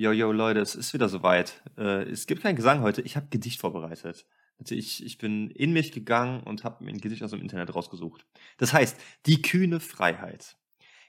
Yo, yo, Leute, es ist wieder soweit. Äh, es gibt keinen Gesang heute. Ich habe Gedicht vorbereitet. Also ich, ich bin in mich gegangen und habe mir ein Gedicht aus dem Internet rausgesucht. Das heißt, die kühne Freiheit.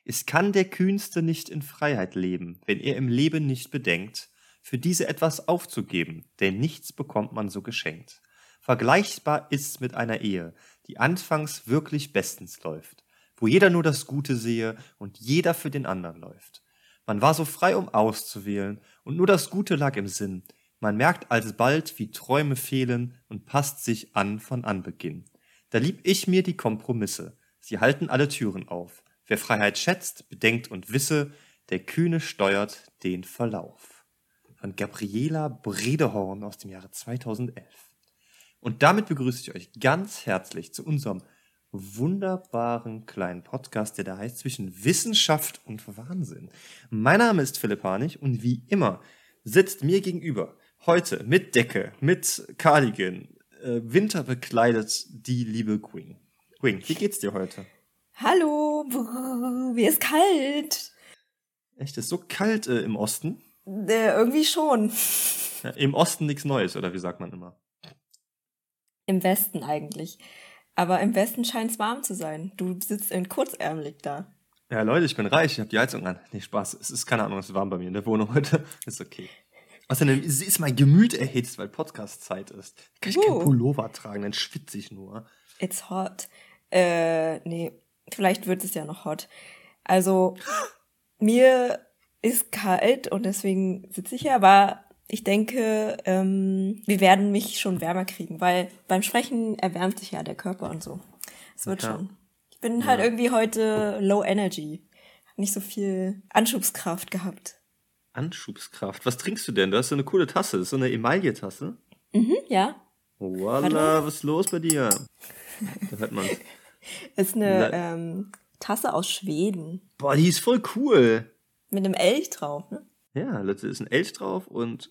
Es kann der Kühnste nicht in Freiheit leben, wenn er im Leben nicht bedenkt, für diese etwas aufzugeben, denn nichts bekommt man so geschenkt. Vergleichbar ist's mit einer Ehe, die anfangs wirklich bestens läuft, wo jeder nur das Gute sehe und jeder für den anderen läuft. Man war so frei, um auszuwählen, und nur das Gute lag im Sinn. Man merkt alsbald, wie Träume fehlen und passt sich an von Anbeginn. Da lieb ich mir die Kompromisse. Sie halten alle Türen auf. Wer Freiheit schätzt, bedenkt und wisse, der Kühne steuert den Verlauf. Von Gabriela Bredehorn aus dem Jahre 2011. Und damit begrüße ich euch ganz herzlich zu unserem wunderbaren kleinen Podcast, der da heißt Zwischen Wissenschaft und Wahnsinn. Mein Name ist Philipp Harnig und wie immer sitzt mir gegenüber heute mit Decke, mit Cardigan, äh, winterbekleidet die liebe Queen. Queen, wie geht's dir heute? Hallo, brr, mir ist kalt. Echt, ist so kalt äh, im Osten? Äh, irgendwie schon. Ja, Im Osten nichts Neues, oder wie sagt man immer? Im Westen eigentlich. Aber im Westen scheint es warm zu sein. Du sitzt in kurzärmelig da. Ja, Leute, ich bin reich, ich habe die Heizung an. Nee, Spaß. Es ist keine Ahnung, es ist warm bei mir in der Wohnung heute. Ist okay. Außerdem ist ist mein Gemüt erhitzt, weil Podcast-Zeit ist. Da kann ich Uh. keinen Pullover tragen, dann schwitze ich nur. It's hot. Äh, nee, vielleicht wird es ja noch hot. Also, mir ist kalt und deswegen sitze ich hier, aber ich denke, ähm, wir werden mich schon wärmer kriegen, weil beim Sprechen erwärmt sich ja der Körper und so. Es wird Ja. schon. Ich bin halt irgendwie heute low energy. Hab nicht so viel Anschubskraft gehabt. Anschubskraft. Was trinkst du denn? Du hast so eine coole Tasse. Das ist so eine Emaille-Tasse. Mhm, ja. Voila, was ist los bei dir? Da hört man. Ist eine Na- ähm, Tasse aus Schweden. Boah, die ist voll cool. Mit einem Elch drauf, ne? Ja, da ist ein Elch drauf und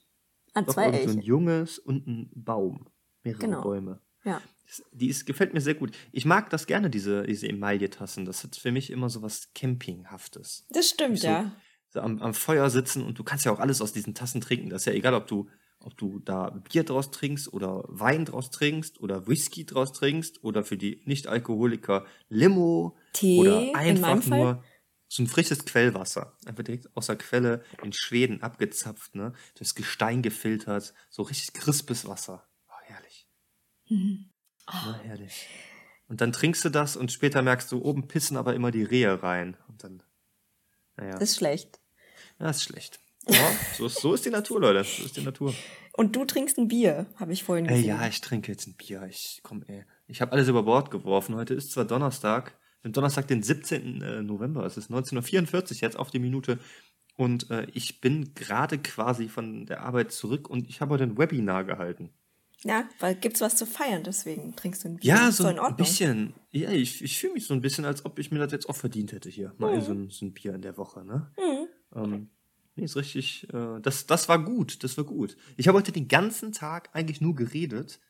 Ah, noch zwei so ein. Junges und ein Baum. Mehrere Genau. Bäume. Ja. Die ist, gefällt mir sehr gut. Ich mag das gerne, diese, diese Emaille-Tassen. Das hat für mich immer so was Campinghaftes. Das stimmt, so- ja. So am, am Feuer sitzen und du kannst ja auch alles aus diesen Tassen trinken. Das ist ja egal, ob du, ob du da Bier draus trinkst oder Wein draus trinkst oder Whisky draus trinkst oder für die Nicht-Alkoholiker Limo Tee, oder in einfach meinem Fall. So ein frisches Quellwasser. Einfach direkt aus der Quelle in Schweden abgezapft, ne? Durchs Gestein gefiltert. So richtig crispes Wasser. Oh, herrlich. Mhm. Na, herrlich. Und dann trinkst du das und später merkst du, oben pissen aber immer die Rehe rein. Und dann, naja, Das ist schlecht. das ist schlecht. Ja, so, ist, so ist die Natur, Leute. So ist die Natur. Und du trinkst ein Bier, habe ich vorhin Ey, gesehen. ja, ich trinke jetzt ein Bier. Ich komm, ey. Ich habe alles über Bord geworfen. Heute ist zwar Donnerstag, am Donnerstag, den 17. äh, November. Es ist 19.44 Uhr jetzt auf die Minute. Und äh, ich bin gerade quasi von der Arbeit zurück und ich habe heute ein Webinar gehalten. Ja, weil gibt's was zu feiern, deswegen trinkst du ein Bier. Ja, so doch ein bisschen. Ja, ich, ich fühle mich so ein bisschen, als ob ich mir das jetzt auch verdient hätte hier. Mal so, ein, so ein Bier in der Woche, ne? Mhm. Ähm, nee, ist richtig. Äh, das, das war gut, das war gut. Ich habe heute den ganzen Tag eigentlich nur geredet.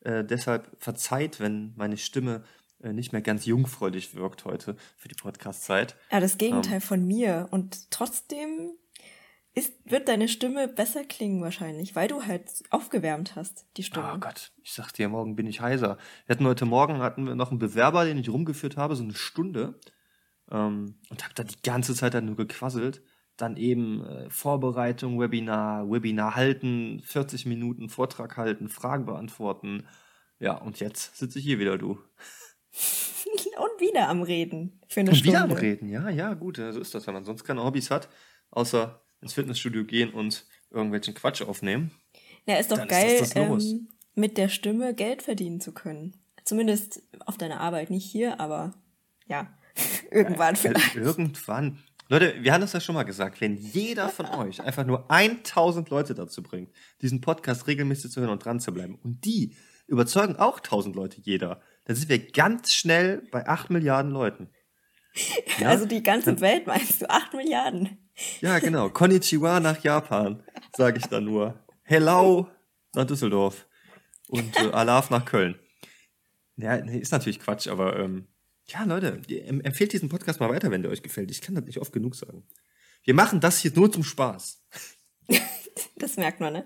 Äh, deshalb verzeiht, wenn meine Stimme nicht mehr ganz jungfräulich wirkt heute für die Podcast-Zeit. Ja, das Gegenteil Ähm. von mir. Und trotzdem ist, wird deine Stimme besser klingen wahrscheinlich, weil du halt aufgewärmt hast, die Stimme. Oh Gott, ich sag dir, morgen bin ich heiser. Wir hatten heute Morgen hatten wir noch einen Bewerber, den ich rumgeführt habe, so eine Stunde. Ähm, und habe da die ganze Zeit dann nur gequasselt. Dann eben äh, Vorbereitung, Webinar, Webinar halten, 40 Minuten Vortrag halten, Fragen beantworten. Ja, und jetzt sitze ich hier wieder, du. Und wieder am Reden für eine Und Stunde. wieder am Reden, ja, ja, gut, so ist das, wenn man sonst keine Hobbys hat, außer ins Fitnessstudio gehen und irgendwelchen Quatsch aufnehmen. Ja, ist doch ist geil, Los. ähm, mit der Stimme Geld verdienen zu können. Zumindest auf deiner Arbeit, nicht hier, aber ja, irgendwann vielleicht. Irgendwann. Leute, wir haben das ja schon mal gesagt, wenn jeder von euch einfach nur 1000 Leute dazu bringt, diesen Podcast regelmäßig zu hören und dran zu bleiben, und die überzeugen auch 1000 Leute jeder, dann sind wir ganz schnell bei 8 Milliarden Leuten. Ja, Also die ganze Welt meinst du? Acht Milliarden. ja genau. Konnichiwa nach Japan, sage ich da nur. Hello nach Düsseldorf. Und äh, Alaf nach Köln. Ja, nee, ist natürlich Quatsch, aber ähm, ja, Leute, empfehlt diesen Podcast mal weiter, wenn der euch gefällt. Ich kann das nicht oft genug sagen. Wir machen das hier nur zum Spaß. Das merkt man, ne?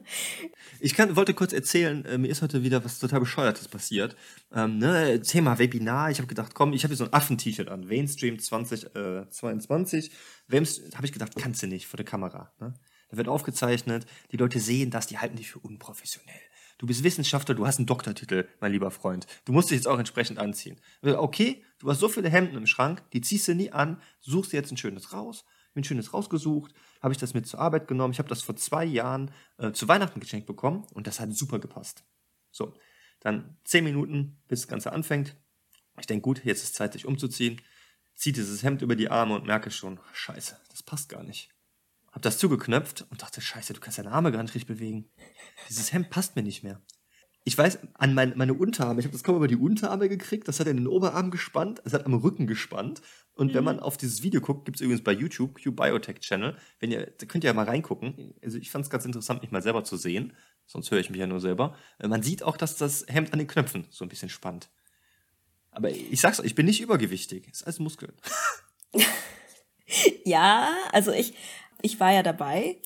Ich kann, wollte kurz erzählen, äh, mir ist heute wieder was total Bescheuertes passiert. Ähm, ne, Thema Webinar. Ich habe gedacht, komm, ich habe hier so ein Affen-T-Shirt an. Mainstream 2022. Äh, habe ich gedacht, kannst du nicht vor der Kamera. Ne? Da wird aufgezeichnet, die Leute sehen das, die halten dich für unprofessionell. Du bist Wissenschaftler, du hast einen Doktortitel, mein lieber Freund. Du musst dich jetzt auch entsprechend anziehen. Okay, du hast so viele Hemden im Schrank, die ziehst du nie an, suchst dir jetzt ein schönes raus, mir ein schönes rausgesucht, habe ich das mit zur Arbeit genommen. Ich habe das vor zwei Jahren äh, zu Weihnachten geschenkt bekommen und das hat super gepasst. So, dann zehn Minuten, bis das Ganze anfängt. Ich denke, gut, jetzt ist Zeit, sich umzuziehen. Ziehe dieses Hemd über die Arme und merke schon, scheiße, das passt gar nicht. Hab das zugeknöpft und dachte, scheiße, du kannst deine Arme gar nicht richtig bewegen. Dieses Hemd passt mir nicht mehr. Ich weiß, an mein, meine Unterarme, ich habe das kaum über die Unterarme gekriegt, das hat er in den Oberarm gespannt, es hat am Rücken gespannt. Und mhm. wenn man auf dieses Video guckt, gibt es übrigens bei YouTube, Q-Biotech Channel, wenn ihr, da könnt ihr ja mal reingucken. Also ich fand es ganz interessant, mich mal selber zu sehen, sonst höre ich mich ja nur selber. Äh, man sieht auch, dass das Hemd an den Knöpfen so ein bisschen spannt. Aber ich sag's euch, ich bin nicht übergewichtig, es ist alles Muskeln. ja, also ich ich war ja dabei,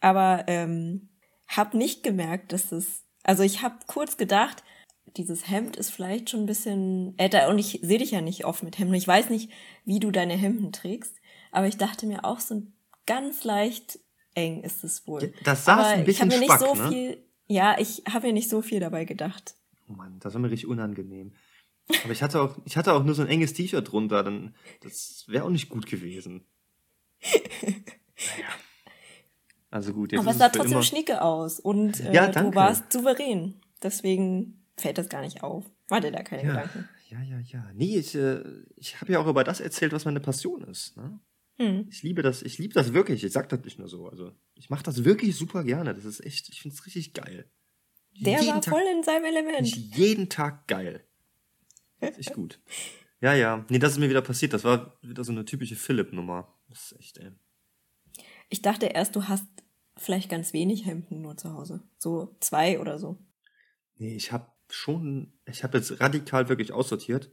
aber ähm, habe nicht gemerkt, dass das. Also ich habe kurz gedacht, dieses Hemd ist vielleicht schon ein bisschen älter und ich sehe dich ja nicht oft mit Hemden. Ich weiß nicht, wie du deine Hemden trägst, aber ich dachte mir auch so ganz leicht eng ist es wohl. Das saß aber ein bisschen ich mir Spack, nicht so ne? viel. Ja, ich habe mir nicht so viel dabei gedacht. Oh Mann, das war mir richtig unangenehm. Aber ich hatte auch, ich hatte auch nur so ein enges T-Shirt drunter, dann das wäre auch nicht gut gewesen. Naja. Also gut, jetzt Aber es sah trotzdem immer... schnicke aus und äh, ja, du warst souverän. Deswegen fällt das gar nicht auf. Warte da keine ja, Gedanken. Ja, ja, ja. Nee, ich, äh, ich habe ja auch über das erzählt, was meine Passion ist. Ne? Hm. Ich liebe das, ich liebe das wirklich. Ich sag das nicht nur so. Also ich mache das wirklich super gerne. Das ist echt, ich finde es richtig geil. Der jeden war Tag, voll in seinem Element. Jeden Tag geil. Ist echt gut. Ja, ja. Nee, das ist mir wieder passiert. Das war wieder so eine typische Philipp-Nummer. Das ist echt, ey. Ich dachte erst, du hast vielleicht ganz wenig Hemden nur zu Hause. So zwei oder so. Nee, ich habe schon, ich habe jetzt radikal wirklich aussortiert.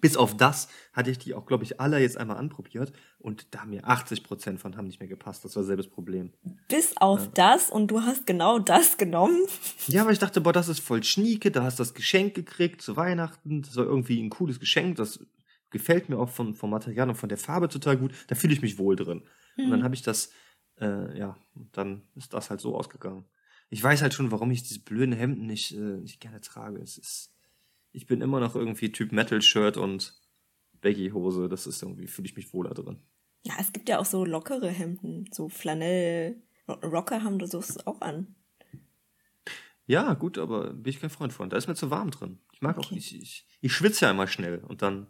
Bis auf das hatte ich die auch, glaube ich, alle jetzt einmal anprobiert und da haben mir 80 Prozent von haben nicht mehr gepasst. Das war selbes Problem. Bis auf ja. das und du hast genau das genommen. Ja, aber ich dachte, boah, das ist voll schnieke, da hast du das Geschenk gekriegt zu Weihnachten. Das war irgendwie ein cooles Geschenk. Das gefällt mir auch vom, vom Material und von der Farbe total gut. Da fühle ich mich wohl drin. Und dann mhm. habe ich das, äh, ja, dann ist das halt so ausgegangen. Ich weiß halt schon, warum ich diese blöden Hemden nicht, äh, nicht gerne trage. Es ist, ich bin immer noch irgendwie Typ Metal-Shirt und Baggy-Hose. Das ist irgendwie, fühle ich mich wohler drin. Ja, es gibt ja auch so lockere Hemden, so Flanell. Rocker haben das auch an. Ja, gut, aber bin ich kein Freund von. Da ist mir zu warm drin. Ich mag okay. auch, ich, ich, ich schwitze ja immer schnell und dann,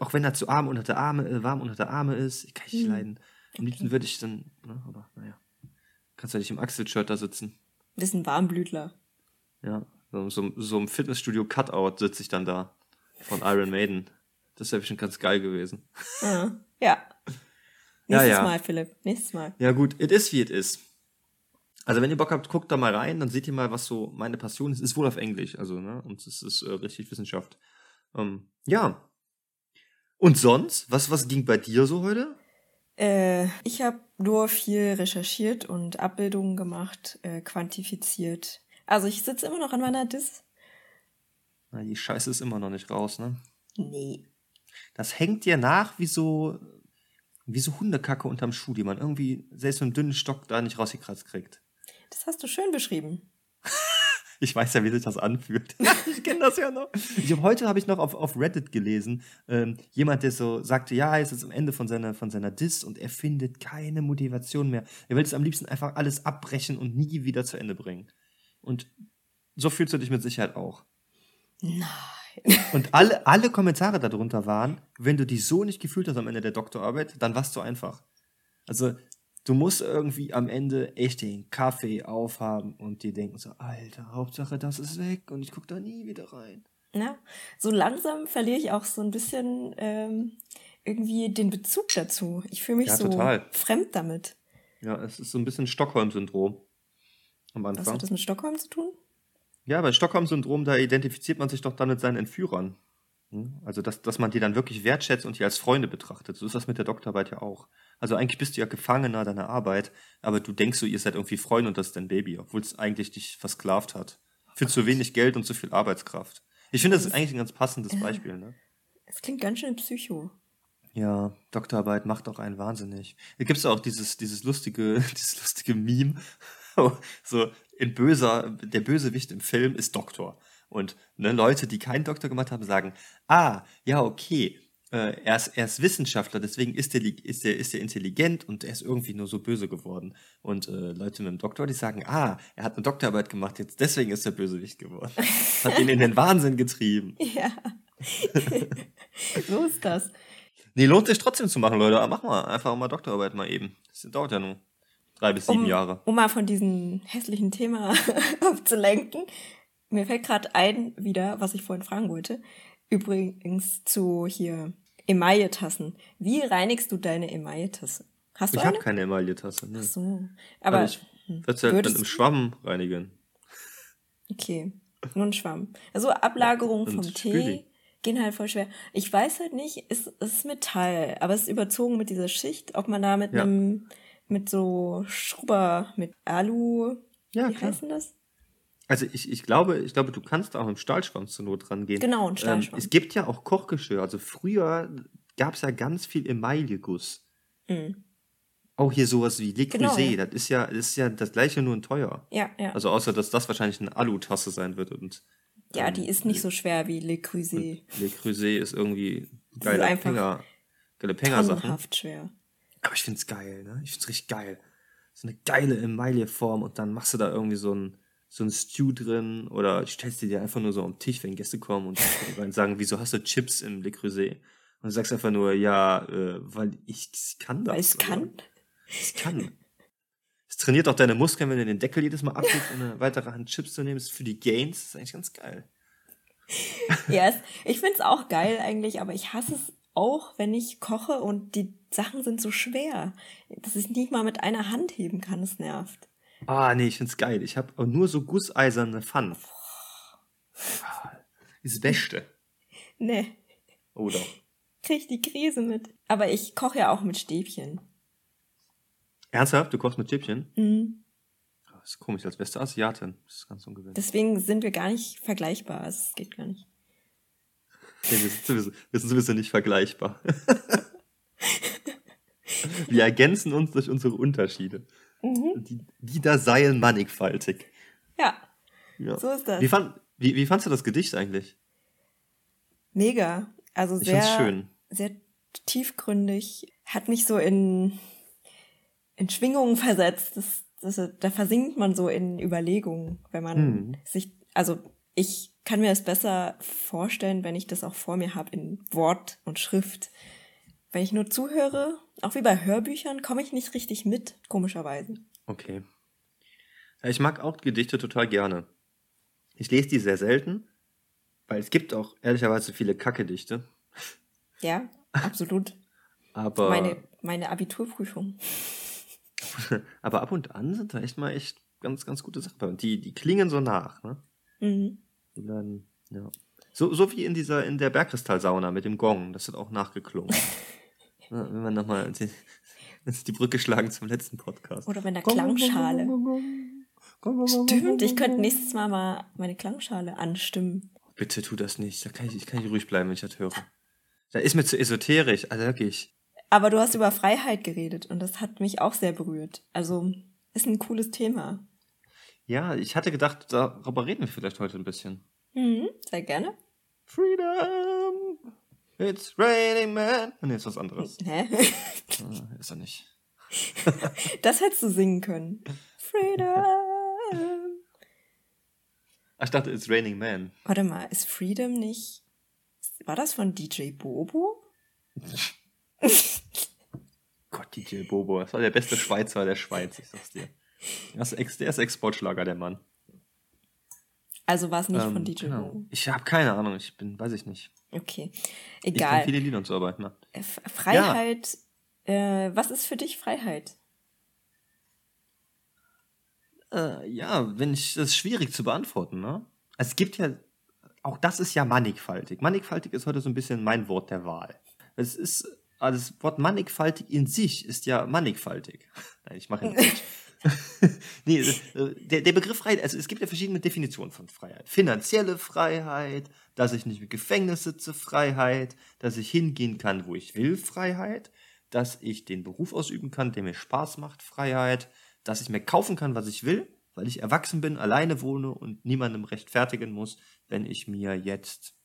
auch wenn er zu arm unter der Arme, äh, warm unter der Arme ist, ich kann nicht hm. leiden. Am liebsten würde ich dann, ne, aber naja. Kannst ja nicht im Axel-Shirt da sitzen. Bisschen Warmblütler. Ja, so, so, so im Fitnessstudio-Cutout sitze ich dann da. Von Iron Maiden. Das wäre bestimmt ganz geil gewesen. Ja. ja. Nächstes ja, ja. Mal, Philipp. Nächstes Mal. Ja, gut. It is, wie it is. Also, wenn ihr Bock habt, guckt da mal rein, dann seht ihr mal, was so meine Passion ist. Ist wohl auf Englisch, also, ne? Und es ist äh, richtig Wissenschaft. Ähm, ja. Und sonst? Was, was ging bei dir so heute? Äh, ich habe nur viel recherchiert und Abbildungen gemacht, äh, quantifiziert. Also ich sitze immer noch an meiner Dis. Na, die Scheiße ist immer noch nicht raus, ne? Nee. Das hängt dir nach wie so, wie so Hundekacke unterm Schuh, die man irgendwie selbst mit einem dünnen Stock da nicht rausgekratzt kriegt. Das hast du schön beschrieben. Ich weiß ja, wie sich das anfühlt. ich kenne das ja noch. Ich hab, heute habe ich noch auf, auf Reddit gelesen, ähm, jemand, der so sagte, ja, er ist jetzt am Ende von seiner, von seiner Dis und er findet keine Motivation mehr. Er will es am liebsten einfach alles abbrechen und nie wieder zu Ende bringen. Und so fühlst du dich mit Sicherheit auch. Nein. Und alle, alle Kommentare darunter waren, wenn du dich so nicht gefühlt hast am Ende der Doktorarbeit, dann warst du einfach. Also du musst irgendwie am Ende echt den Kaffee aufhaben und dir denken so, Alter, Hauptsache das ist weg und ich gucke da nie wieder rein. Ja, so langsam verliere ich auch so ein bisschen ähm, irgendwie den Bezug dazu. Ich fühle mich ja, so total. fremd damit. Ja, es ist so ein bisschen Stockholm-Syndrom am Anfang. Was hat das mit Stockholm zu tun? Ja, bei Stockholm-Syndrom, da identifiziert man sich doch dann mit seinen Entführern. Also, dass, dass man die dann wirklich wertschätzt und die als Freunde betrachtet. So ist das mit der Doktorarbeit ja auch. Also eigentlich bist du ja Gefangener deiner Arbeit, aber du denkst so, ihr seid irgendwie Freunde und das ist dein Baby, obwohl es eigentlich dich versklavt hat. Für zu wenig Geld und zu viel Arbeitskraft. Ich finde, das ist eigentlich ein ganz passendes Beispiel, ne? Es klingt ganz schön psycho. Ja, Doktorarbeit macht auch einen wahnsinnig. Da gibt's auch dieses, dieses lustige, dieses lustige Meme. so, in böser, der Bösewicht im Film ist Doktor. Und ne, Leute, die keinen Doktor gemacht haben, sagen, ah, ja, okay, äh, er, ist, er ist Wissenschaftler, deswegen ist er, ist, er, ist er intelligent und er ist irgendwie nur so böse geworden. Und äh, Leute mit dem Doktor, die sagen, ah, er hat eine Doktorarbeit gemacht, jetzt deswegen ist er Bösewicht geworden. Hat ihn in den Wahnsinn getrieben. Ja. so ist das. Nee, lohnt sich trotzdem zu machen, Leute. Mach mal, einfach mal Doktorarbeit mal eben. Das dauert ja nur drei bis sieben um, Jahre. Um mal von diesem hässlichen Thema abzulenken. Mir fällt gerade ein, wieder, was ich vorhin fragen wollte. Übrigens zu hier Emaille-Tassen. Wie reinigst du deine Emaille-Tasse? Hast du ich habe keine Emaille-Tasse. Nee. Ach so. Aber, Aber ich würde halt dann im Schwamm reinigen. Okay, nur ein Schwamm. Also Ablagerungen vom Spüli. Tee gehen halt voll schwer. Ich weiß halt nicht, es, ist Metall, aber es ist überzogen mit dieser Schicht, ob man da mit Ja. einem, mit so Schrubber, mit Alu, Ja, wie klar. heißt denn das? Also ich, ich glaube, ich glaube, du kannst auch mit dem Stahlschwamm zur Not rangehen. Genau, ein Ähm, Stahlschwamm. es gibt ja auch Kochgeschirr. Also früher gab es ja ganz viel Emailleguss. Mhm. Auch hier sowas wie Le Genau, Creuset. ja. Das ist ja, das ist ja das gleiche, nur in teuer. Ja, ja. Also außer, dass das wahrscheinlich eine Alutasse sein wird und ja, ähm, die ist nicht so schwer wie Le Creuset. Le Creuset ist irgendwie geile Penger, geile Penger-Sachen. Schwer. Aber ich find's geil, ne? Ich find's richtig geil. So eine geile Emaille-Form und dann machst du da irgendwie so ein, so ein Stew drin oder stellst die dir einfach nur so am Tisch, wenn Gäste kommen und sagen, wieso hast du Chips im Le Creuset? Und du sagst einfach nur, ja, äh, weil ich kann das. Weil es kann. Es kann. Es trainiert auch deine Muskeln, wenn du den Deckel jedes Mal abgibst und eine weitere Hand Chips zu nehmen. Ist für die Gains. Das ist eigentlich ganz geil. Ja, es, ich find's auch geil eigentlich, aber ich hasse es auch, wenn ich koche und die Sachen sind so schwer, dass ich nicht mal mit einer Hand heben kann. Das nervt. Ah, nee, ich find's geil. Ich habe nur so gusseiserne Pfannen. Ah, Ist Beste. Nee, Oh doch. krieg ich die Krise mit. Aber ich koche ja auch mit Stäbchen. Ernsthaft? Du kochst mit Chippchen? Mhm. Das ist komisch, als beste Asiatin. Das ist ganz ungewöhnlich. Deswegen sind wir gar nicht vergleichbar. Also, Es geht gar nicht. Nee, wir, sind sowieso, wir sind sowieso nicht vergleichbar. wir ergänzen uns durch unsere Unterschiede. Mhm. Die, die da seien mannigfaltig. Ja, Ja. so ist das. Wie, fand, wie, wie fandst du das Gedicht eigentlich? Mega. Also sehr, schön. sehr tiefgründig. Hat mich so in, in Schwingungen versetzt. Das, das, da versinkt man so in Überlegungen, wenn man Mhm. sich, also ich kann mir das besser vorstellen, wenn ich das auch vor mir habe in Wort und Schrift. Wenn ich nur zuhöre, auch wie bei Hörbüchern, komme ich nicht richtig mit, komischerweise. Okay. Ich mag auch Gedichte total gerne. Ich lese die sehr selten, weil es gibt auch ehrlicherweise viele Kackedichte. Ja, absolut. Aber, Meine, meine Abiturprüfung. aber ab und an sind da echt mal echt ganz, ganz gute Sachen. Und die, die klingen so nach, ne? Mhm. Und dann, ja. So, so wie in dieser, in der Bergkristallsauna mit dem Gong, das hat auch nachgeklungen. wenn wir nochmal die, die Brücke schlagen zum letzten Podcast. Oder mit einer Klangschale. Stimmt, ich könnte nächstes Mal mal meine Klangschale anstimmen. Bitte tu das nicht. Da kann ich, ich kann nicht ruhig bleiben, wenn ich das höre. Da ist mir zu esoterisch, also wirklich. Aber du hast über Freiheit geredet und das hat mich auch sehr berührt. Also ist ein cooles Thema. Ja, ich hatte gedacht, darüber reden wir vielleicht heute ein bisschen. Mhm, sehr gerne. Freedom! It's raining man. Nee, ist was anderes. Hä? Ah, ist er nicht. Das hättest du singen können. Freedom. Ach, ich dachte, it's raining man. Warte mal, ist Freedom nicht. War das von DJ Bobo? Gott, DJ Bobo. Das war der beste Schweizer der Schweiz, ich sag's dir. Das ist Ex der ist Exportschlager, der Mann. Also war es nicht Ähm, von DJ genau. Ich habe keine Ahnung, ich bin, weiß ich nicht. Okay. Ich kenne Egal. viele Lieder und so, aber na. F- Freiheit. Äh, was ist für dich Freiheit? Äh, ja, wenn ich, das ist schwierig zu beantworten, ne? Also es gibt ja auch das ist ja mannigfaltig. Mannigfaltig ist heute so ein bisschen mein Wort der Wahl. Es ist, also das Wort mannigfaltig in sich ist ja mannigfaltig. Nein, ich mache nicht. nee, äh, der, der Begriff Freiheit, also es gibt ja verschiedene Definitionen von Freiheit. Finanzielle Freiheit, dass ich nicht im Gefängnis sitze, Freiheit, dass ich hingehen kann, wo ich will, Freiheit, dass ich den Beruf ausüben kann, der mir Spaß macht, Freiheit, dass ich mir kaufen kann, was ich will, weil ich erwachsen bin, alleine wohne und niemandem rechtfertigen muss, wenn ich mir jetzt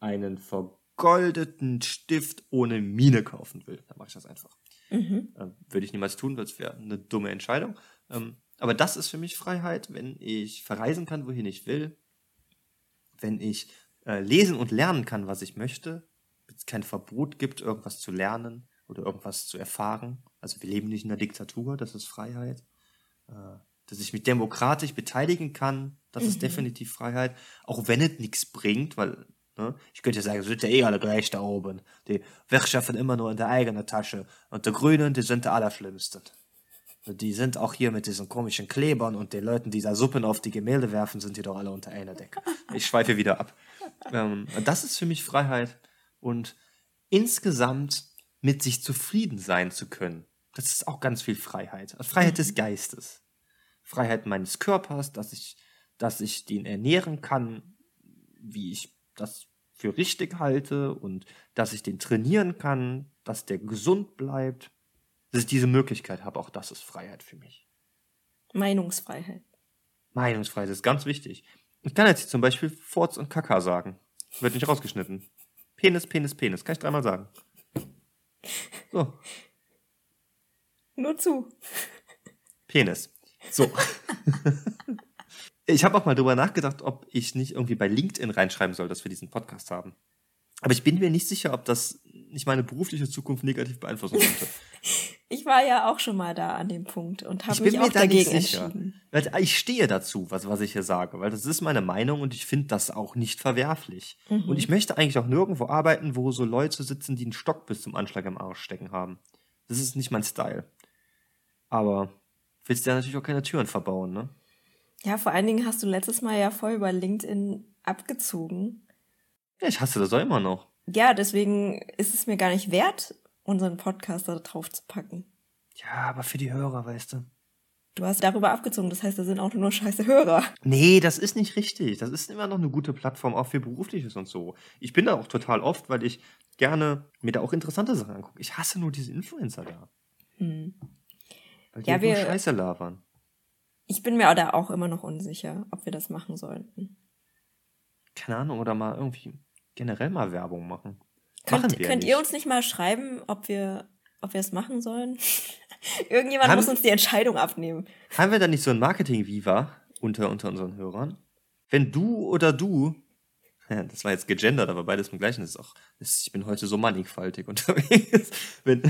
einen vergoldeten Stift ohne Mine kaufen will. Dann mache ich das einfach. Mhm. Ähm, würde ich niemals tun, weil es wäre eine dumme Entscheidung. Ähm, aber das ist für mich Freiheit, wenn ich verreisen kann, wohin ich will, wenn ich äh, lesen und lernen kann, was ich möchte, wenn es kein Verbot gibt, irgendwas zu lernen oder irgendwas zu erfahren. Also wir leben nicht in einer Diktatur, das ist Freiheit. Äh, dass ich mich demokratisch beteiligen kann, das mhm. ist definitiv Freiheit. Auch wenn es nichts bringt, weil Ne? Ich könnte sagen, sind ja eh alle gleich da oben. Die wirtschaften immer nur in der eigenen Tasche. Und die Grünen, die sind die Allerschlimmsten. Die sind auch hier mit diesen komischen Klebern und den Leuten, die da Suppen auf die Gemälde werfen, sind die doch alle unter einer Decke. Ich schweife wieder ab. Ähm, das ist für mich Freiheit. Und insgesamt mit sich zufrieden sein zu können. Das ist auch ganz viel Freiheit. Freiheit des mhm. Geistes. Freiheit meines Körpers, dass ich, dass ich den ernähren kann, wie ich das für richtig halte und dass ich den trainieren kann, dass der gesund bleibt, dass ich diese Möglichkeit habe, auch das ist Freiheit für mich. Meinungsfreiheit. Meinungsfreiheit ist ganz wichtig. Ich kann jetzt zum Beispiel Forz und Kaka sagen. Wird nicht rausgeschnitten. Penis, Penis, Penis. Kann ich dreimal sagen. So. Nur zu. Penis. So. Ich habe auch mal drüber nachgedacht, ob ich nicht irgendwie bei LinkedIn reinschreiben soll, dass wir diesen Podcast haben. Aber ich bin mir nicht sicher, ob das nicht meine berufliche Zukunft negativ beeinflussen könnte. ich war ja auch schon mal da an dem Punkt und habe mich auch dagegen entschieden. Weil ich stehe dazu, was, was ich hier sage, weil das ist meine Meinung und ich finde das auch nicht verwerflich. Mhm. Und ich möchte eigentlich auch nirgendwo arbeiten, wo so Leute sitzen, die einen Stock bis zum Anschlag im Arsch stecken haben. Das ist nicht mein Style. Aber willst du ja natürlich auch keine Türen verbauen, ne? Ja, vor allen Dingen hast du letztes Mal ja voll über LinkedIn abgezogen. Ja, ich hasse das auch immer noch. Ja, deswegen ist es mir gar nicht wert, unseren Podcast da drauf zu packen. Ja, aber für die Hörer, weißt du. Du hast darüber abgezogen, das heißt, da sind auch nur scheiße Hörer. Nee, das ist nicht richtig. Das ist immer noch eine gute Plattform, auch für Berufliches und so. Ich bin da auch total oft, weil ich gerne mir da auch interessante Sachen angucke. Ich hasse nur diese Influencer da. Hm. Weil die ja, wir, Scheiße labern. Ich bin mir da auch immer noch unsicher, ob wir das machen sollten. Keine Ahnung, oder mal irgendwie generell mal Werbung machen. Könnt, könnt ihr uns nicht mal schreiben, ob wir, ob wir es machen sollen? Irgendjemand haben, muss uns die Entscheidung abnehmen. Haben wir da nicht so ein Marketing-Viva unter, unter unseren Hörern? Wenn du oder du, ja, das war jetzt gegendert, aber beides im gleichen ist auch, ich bin heute so mannigfaltig unterwegs. Wenn,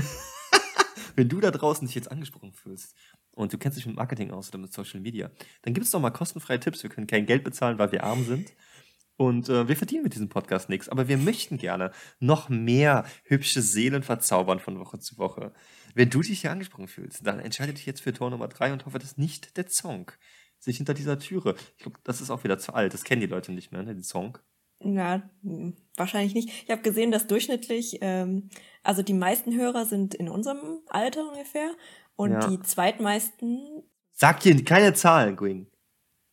wenn du da draußen dich jetzt angesprochen fühlst und du kennst dich mit Marketing aus oder mit Social Media, dann gibt es doch mal kostenfreie Tipps. Wir können kein Geld bezahlen, weil wir arm sind. Und äh, wir verdienen mit diesem Podcast nichts, aber wir möchten gerne noch mehr hübsche Seelen verzaubern von Woche zu Woche. Wenn du dich hier angesprochen fühlst, dann entscheide dich jetzt für Tor Nummer drei und hoffe, dass nicht der Song sich hinter dieser Türe. Ich glaube, das ist auch wieder zu alt. Das kennen die Leute nicht mehr, ne, den Song. Ja, wahrscheinlich nicht. Ich habe gesehen, dass durchschnittlich, ähm, also die meisten Hörer sind in unserem Alter ungefähr und ja. die zweitmeisten. Sag dir keine Zahlen, Gwing.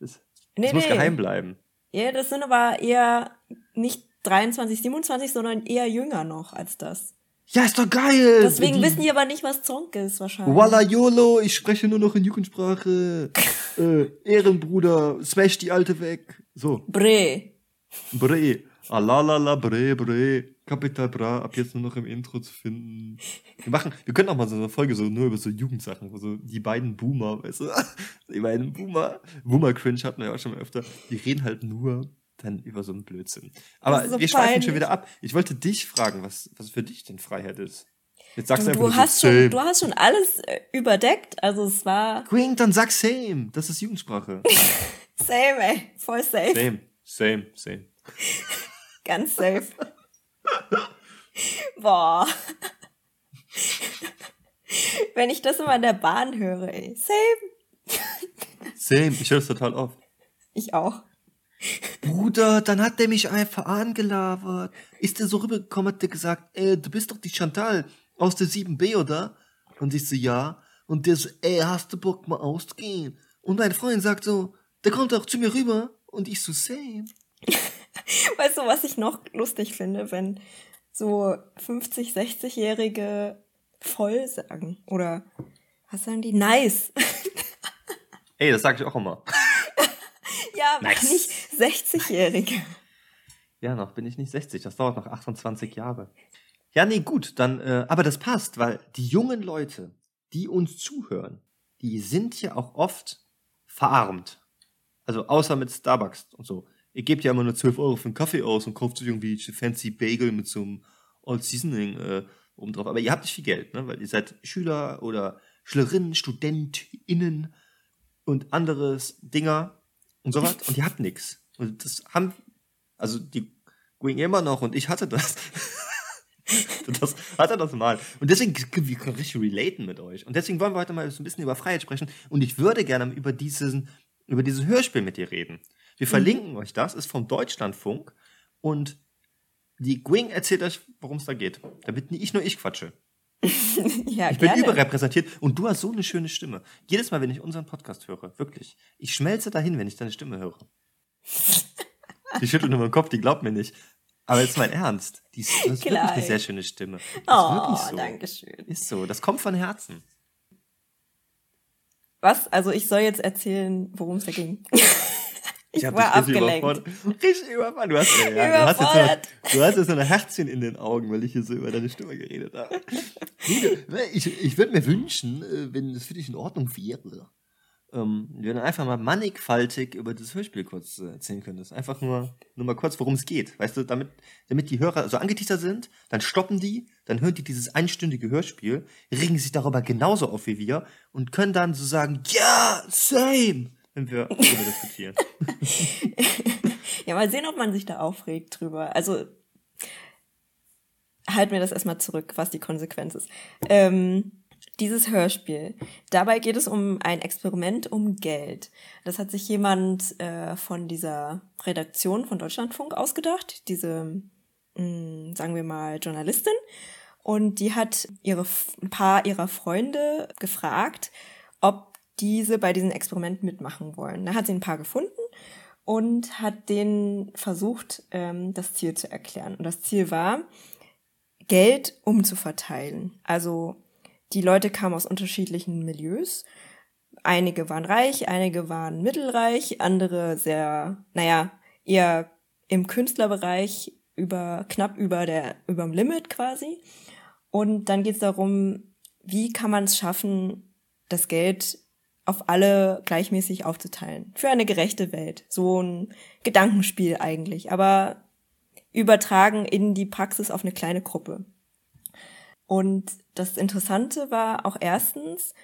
Das, nee, das muss nee. geheim bleiben. Ja, das sind aber eher nicht 23, 27, sondern eher jünger noch als das. Ja, ist doch geil! Deswegen die... wissen die aber nicht, was Zonk ist, wahrscheinlich. Walla YOLO, ich spreche nur noch in Jugendsprache. äh, Ehrenbruder, smash die Alte weg. So. Bre. Bre. Alalala, bre, bre. Kapital Bra, ab jetzt nur noch im Intro zu finden. Wir machen, wir können auch mal so eine Folge so nur über so Jugendsachen, wo so die beiden Boomer, weißt du, die beiden Boomer, Boomer-Cringe hatten wir ja auch schon mal öfter, die reden halt nur dann über so einen Blödsinn. Aber so wir schweifen schon wieder ab. Ich wollte dich fragen, was, was für dich denn Freiheit ist. Jetzt sagst du, du, du hast so, schon, du hast schon alles äh, überdeckt, also es war. Queen, dann sag same, das ist Jugendsprache. same, ey, voll safe. Same, same, same. Ganz safe. Boah. Wenn ich das immer in der Bahn höre, ey. Same. Same, ich höre es total oft. Ich auch. Bruder, dann hat der mich einfach angelabert. Ist der so rübergekommen, hat der gesagt, ey, du bist doch die Chantal aus der 7b, oder? Und ich so, ja. Und der so, ey, hast du Bock mal auszugehen? Und mein Freund sagt so, der kommt auch zu mir rüber. Und ich so, same. weißt du, was ich noch lustig finde, wenn so 50, 60-Jährige voll sagen? Oder was sagen die? Nice. Ey, das sag ich auch immer. ja, nice. nicht 60-Jährige. Ja, noch bin ich nicht 60. Das dauert noch 28 Jahre. Ja, nee, gut, dann, äh, aber das passt, weil die jungen Leute, die uns zuhören, die sind ja auch oft verarmt. Also außer mit Starbucks und so. Ihr gebt ja immer nur 12 Euro für einen Kaffee aus und kauft so irgendwie fancy Bagel mit so einem Old Seasoning äh, oben drauf. Aber ihr habt nicht viel Geld, ne? weil ihr seid Schüler oder Schülerinnen, StudentInnen und anderes Dinger und so was und ihr habt nichts. Und das haben, also die Going immer noch und ich hatte das. das hatte das mal. Und deswegen, wir können richtig relaten mit euch. Und deswegen wollen wir heute mal so ein bisschen über Freiheit sprechen. Und ich würde gerne über diesen, über dieses Hörspiel mit dir reden. Wir verlinken mhm. euch das, ist vom Deutschlandfunk. Und die Gwing erzählt euch, worum es da geht. Damit nicht nur ich quatsche. ja, ich bin gerne. überrepräsentiert und du hast so eine schöne Stimme. Jedes Mal, wenn ich unseren Podcast höre, wirklich, ich schmelze dahin, wenn ich deine Stimme höre. die schüttelt nur meinen Kopf, die glaubt mir nicht. Aber jetzt mein Ernst. Die ist, das ist wirklich eine sehr schöne Stimme. Das oh, ist wirklich so. danke schön. Ist so. Das kommt von Herzen. Was? Also ich soll jetzt erzählen, worum es da ging. ich, ich war abgelenkt. Richtig überfordert. Du hast, ja, du, hast jetzt so, du hast jetzt so ein Herzchen in den Augen, weil ich hier so über deine Stimme geredet habe. ich ich würde mir wünschen, äh, wenn es für dich in Ordnung wäre, ähm, wir dann einfach mal mannigfaltig über das Hörspiel kurz äh, erzählen könntest. Einfach nur, nur mal kurz, worum es geht. Weißt du, damit, damit die Hörer so angeteasert sind, dann stoppen die, dann hören die dieses einstündige Hörspiel, regen sich darüber genauso auf wie wir und können dann so sagen, ja, same, wenn wir darüber diskutieren. ja, mal sehen, ob man sich da aufregt drüber. Also, halt mir das erstmal zurück, was die Konsequenz ist. Ähm, dieses Hörspiel. Dabei geht es um ein Experiment um Geld. Das hat sich jemand äh, von dieser Redaktion von Deutschlandfunk ausgedacht, diese, mh, mm, sagen wir mal, Journalistin. Und die hat ihre, ein paar ihrer Freunde gefragt, ob diese bei diesem Experiment mitmachen wollen. Da hat sie ein paar gefunden und hat denen versucht, ähm, das Ziel zu erklären. Und das Ziel war, Geld umzuverteilen. Also die Leute kamen aus unterschiedlichen Milieus. Einige waren reich, einige waren mittelreich, andere sehr, naja, eher im Künstlerbereich über, knapp über der, überm Limit quasi. Und dann geht es darum, wie kann man es schaffen, das Geld auf alle gleichmäßig aufzuteilen. Für eine gerechte Welt. So ein Gedankenspiel eigentlich, aber übertragen in die Praxis auf eine kleine Gruppe. Und das Interessante war auch erstens,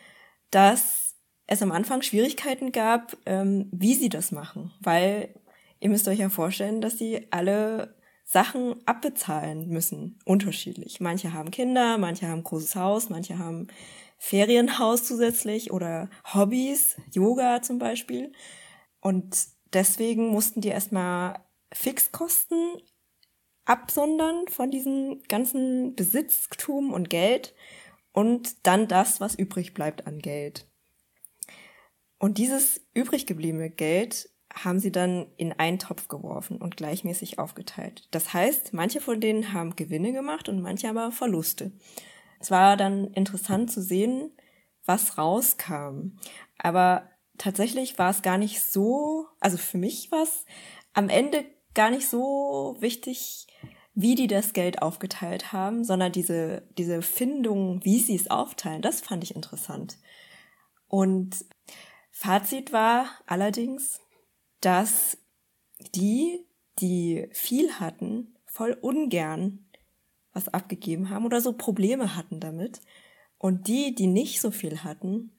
dass es am Anfang Schwierigkeiten gab, ähm, wie sie das machen, weil ihr müsst euch ja vorstellen, dass sie alle Sachen abbezahlen müssen, unterschiedlich. Manche haben Kinder, manche haben großes Haus, manche haben Ferienhaus zusätzlich oder Hobbys, Yoga zum Beispiel. Und deswegen mussten die erstmal Fixkosten absondern von diesem ganzen Besitztum und Geld und dann das, was übrig bleibt an Geld. Und dieses übrig gebliebene Geld haben sie dann in einen Topf geworfen und gleichmäßig aufgeteilt. Das heißt, manche von denen haben Gewinne gemacht und manche aber Verluste. Es war dann interessant zu sehen, was rauskam. Aber tatsächlich war es gar nicht so, also für mich war es am Ende gar nicht so wichtig, wie die das Geld aufgeteilt haben, sondern diese, diese Findung, wie sie es aufteilen, das fand ich interessant. Und Fazit war allerdings, dass die, die viel hatten, voll ungern was abgegeben haben oder so Probleme hatten damit. Und die, die nicht so viel hatten,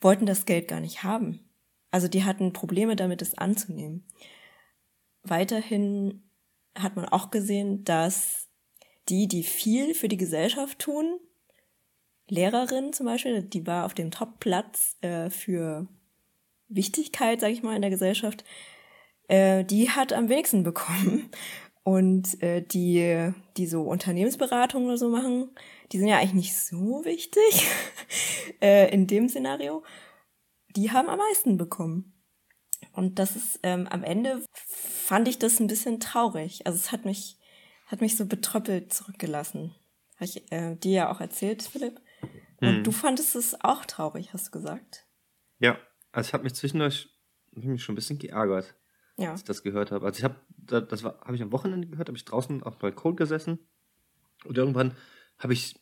wollten das Geld gar nicht haben. Also die hatten Probleme damit, es anzunehmen. Weiterhin hat man auch gesehen, dass die, die viel für die Gesellschaft tun, Lehrerin zum Beispiel, die war auf dem Top-Platz äh, für Wichtigkeit, sage ich mal, in der Gesellschaft, äh, die hat am wenigsten bekommen. Und äh, die, die so Unternehmensberatung oder so machen, die sind ja eigentlich nicht so wichtig äh, in dem Szenario. Die haben am meisten bekommen. Und das ist ähm, am Ende fand ich das ein bisschen traurig. Also es hat mich hat mich so betröppelt zurückgelassen. Habe ich äh, dir ja auch erzählt, Philipp. Und hm. du fandest es auch traurig, hast du gesagt? Ja, also ich habe mich zwischendurch hab mich schon ein bisschen geärgert, ja. als ich das gehört habe. Also ich habe das war habe ich am Wochenende gehört, habe ich draußen auf dem Balkon gesessen und irgendwann habe ich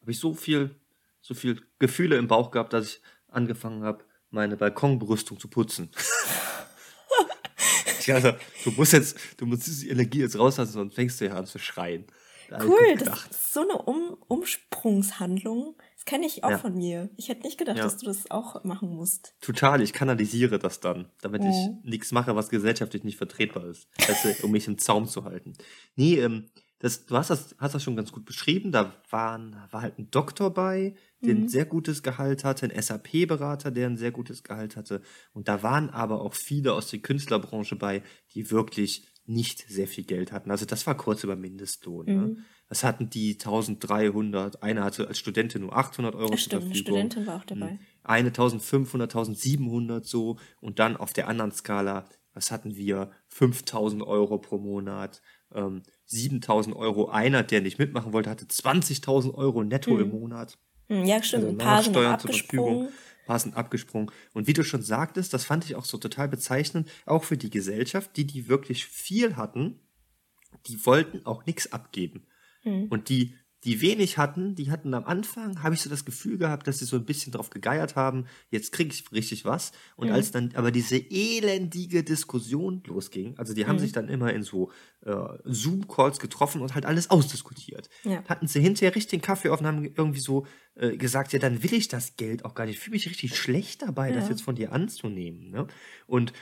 habe ich so viel so viel Gefühle im Bauch gehabt, dass ich angefangen habe, meine Balkonbrüstung zu putzen. ich dachte, du musst jetzt, du musst diese Energie jetzt rauslassen, sonst fängst du ja an zu schreien. Da cool, das ist so eine um Umsprungshandlung. Kenne ich auch ja. von mir. Ich hätte nicht gedacht, ja. dass du das auch machen musst. Total, ich kanalisiere das dann, damit oh. ich nichts mache, was gesellschaftlich nicht vertretbar ist. Also, um mich im Zaum zu halten. Nee, ähm, das, du hast das, hast das schon ganz gut beschrieben. Da waren, war halt ein Doktor bei, der mhm. ein sehr gutes Gehalt hatte, ein SAP-Berater, der ein sehr gutes Gehalt hatte. Und da waren aber auch viele aus der Künstlerbranche bei, die wirklich nicht sehr viel Geld hatten. Also das war kurz über Mindestlohn. Ne? Mhm. Ne? Das hatten die 1300, eine hatte als Studentin nur 800 Euro ja, stimmt, zur Verfügung. Eine Studentin war auch dabei. Hm. Eine 1500, 1700 so und dann auf der anderen Skala, was hatten wir? 5000 Euro pro Monat, ähm, 7000 Euro. Einer, der nicht mitmachen wollte, hatte 20.000 Euro netto mhm. im Monat. Hm, ja, stimmt. Also ein paar sind. Ein paar sind abgesprungen. Und wie du schon sagtest, das fand ich auch so total bezeichnend, auch für die Gesellschaft, die, die wirklich viel hatten, die wollten auch nichts abgeben. Mhm. Und die die wenig hatten, die hatten am Anfang, habe ich so das Gefühl gehabt, dass sie so ein bisschen drauf gegeiert haben, jetzt kriege ich richtig was. Und mhm. als dann aber diese elendige Diskussion losging, also die haben mhm. sich dann immer in so äh, Zoom-Calls getroffen und halt alles ausdiskutiert. Ja. Hatten sie hinterher richtig den Kaffee auf und haben irgendwie so äh, gesagt, ja, dann will ich das Geld auch gar nicht. Ich fühle mich richtig schlecht dabei, ja. das jetzt von dir anzunehmen. Ne? Und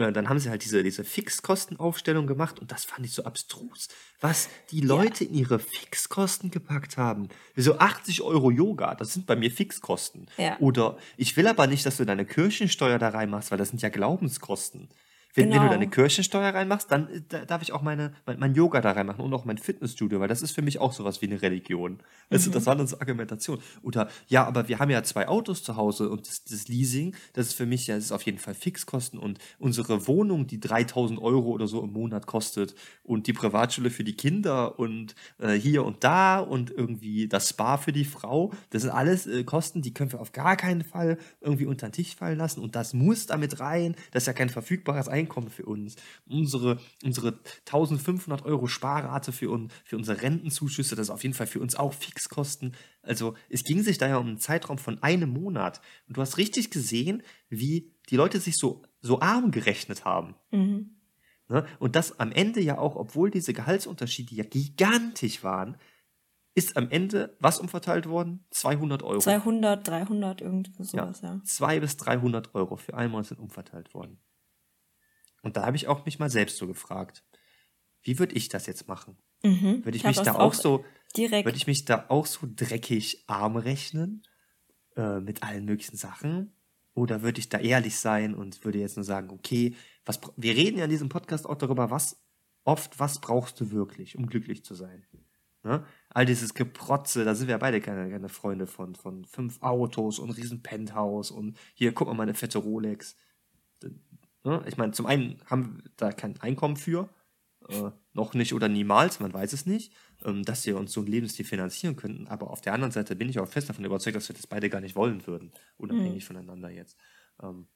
ja, dann haben sie halt diese, diese Fixkostenaufstellung gemacht und das fand ich so abstrus, was die Leute ja. in ihre Fixkosten gepackt haben. So 80 Euro Yoga, das sind bei mir Fixkosten. Ja. Oder ich will aber nicht, dass du deine Kirchensteuer da reinmachst, weil das sind ja Glaubenskosten. Wenn, genau. wenn, du genau. deine Kirchensteuer reinmachst, dann äh, da, darf ich auch meine, mein, mein, Yoga da reinmachen und auch mein Fitnessstudio, weil das ist für mich auch sowas wie eine Religion. Mhm. Also, das war dann so Argumentation. Oder, ja, aber wir haben ja zwei Autos zu Hause und das, das Leasing, das ist für mich ja, ist auf jeden Fall Fixkosten und unsere Wohnung, die 3000 Euro oder so im Monat kostet und die Privatschule für die Kinder und äh, hier und da und irgendwie das Spa für die Frau, das sind alles äh, Kosten, die können wir auf gar keinen Fall irgendwie unter den Tisch fallen lassen und das muss damit rein. Das ist ja kein verfügbares Einkommen Einkommen für uns, unsere, unsere 1500 Euro Sparrate für, un, für unsere Rentenzuschüsse, das ist auf jeden Fall für uns auch Fixkosten. Also es ging sich da ja um einen Zeitraum von einem Monat. Und du hast richtig gesehen, wie die Leute sich so, so arm gerechnet haben. Mhm. Ne? Und das am Ende ja auch, obwohl diese Gehaltsunterschiede ja gigantisch waren, ist am Ende was umverteilt worden? 200 Euro. 200, 300, irgendwie sowas, ja. ja. 200 bis 300 Euro für einen Monat sind umverteilt worden. Und da habe ich auch mich mal selbst so gefragt, wie würde ich das jetzt machen? Mhm, würde ich, ich mich da auch so direkt. Würde ich mich da auch so dreckig arm rechnen äh, mit allen möglichen Sachen? Oder würde ich da ehrlich sein und würde jetzt nur sagen, okay, was wir reden ja in diesem Podcast auch darüber, was oft, was brauchst du wirklich, um glücklich zu sein? Ne? All dieses Geprotze, da sind wir ja beide keine, keine Freunde von, von fünf Autos und riesen Penthouse und hier, guck mal, meine fette Rolex. Ne? Ich meine, zum einen haben wir da kein Einkommen für, äh, noch nicht oder niemals, man weiß es nicht, ähm, dass wir uns so ein Lebensstil finanzieren könnten. Aber auf der anderen Seite bin ich auch fest davon überzeugt, dass wir das beide gar nicht wollen würden, unabhängig mhm. voneinander jetzt. Ähm,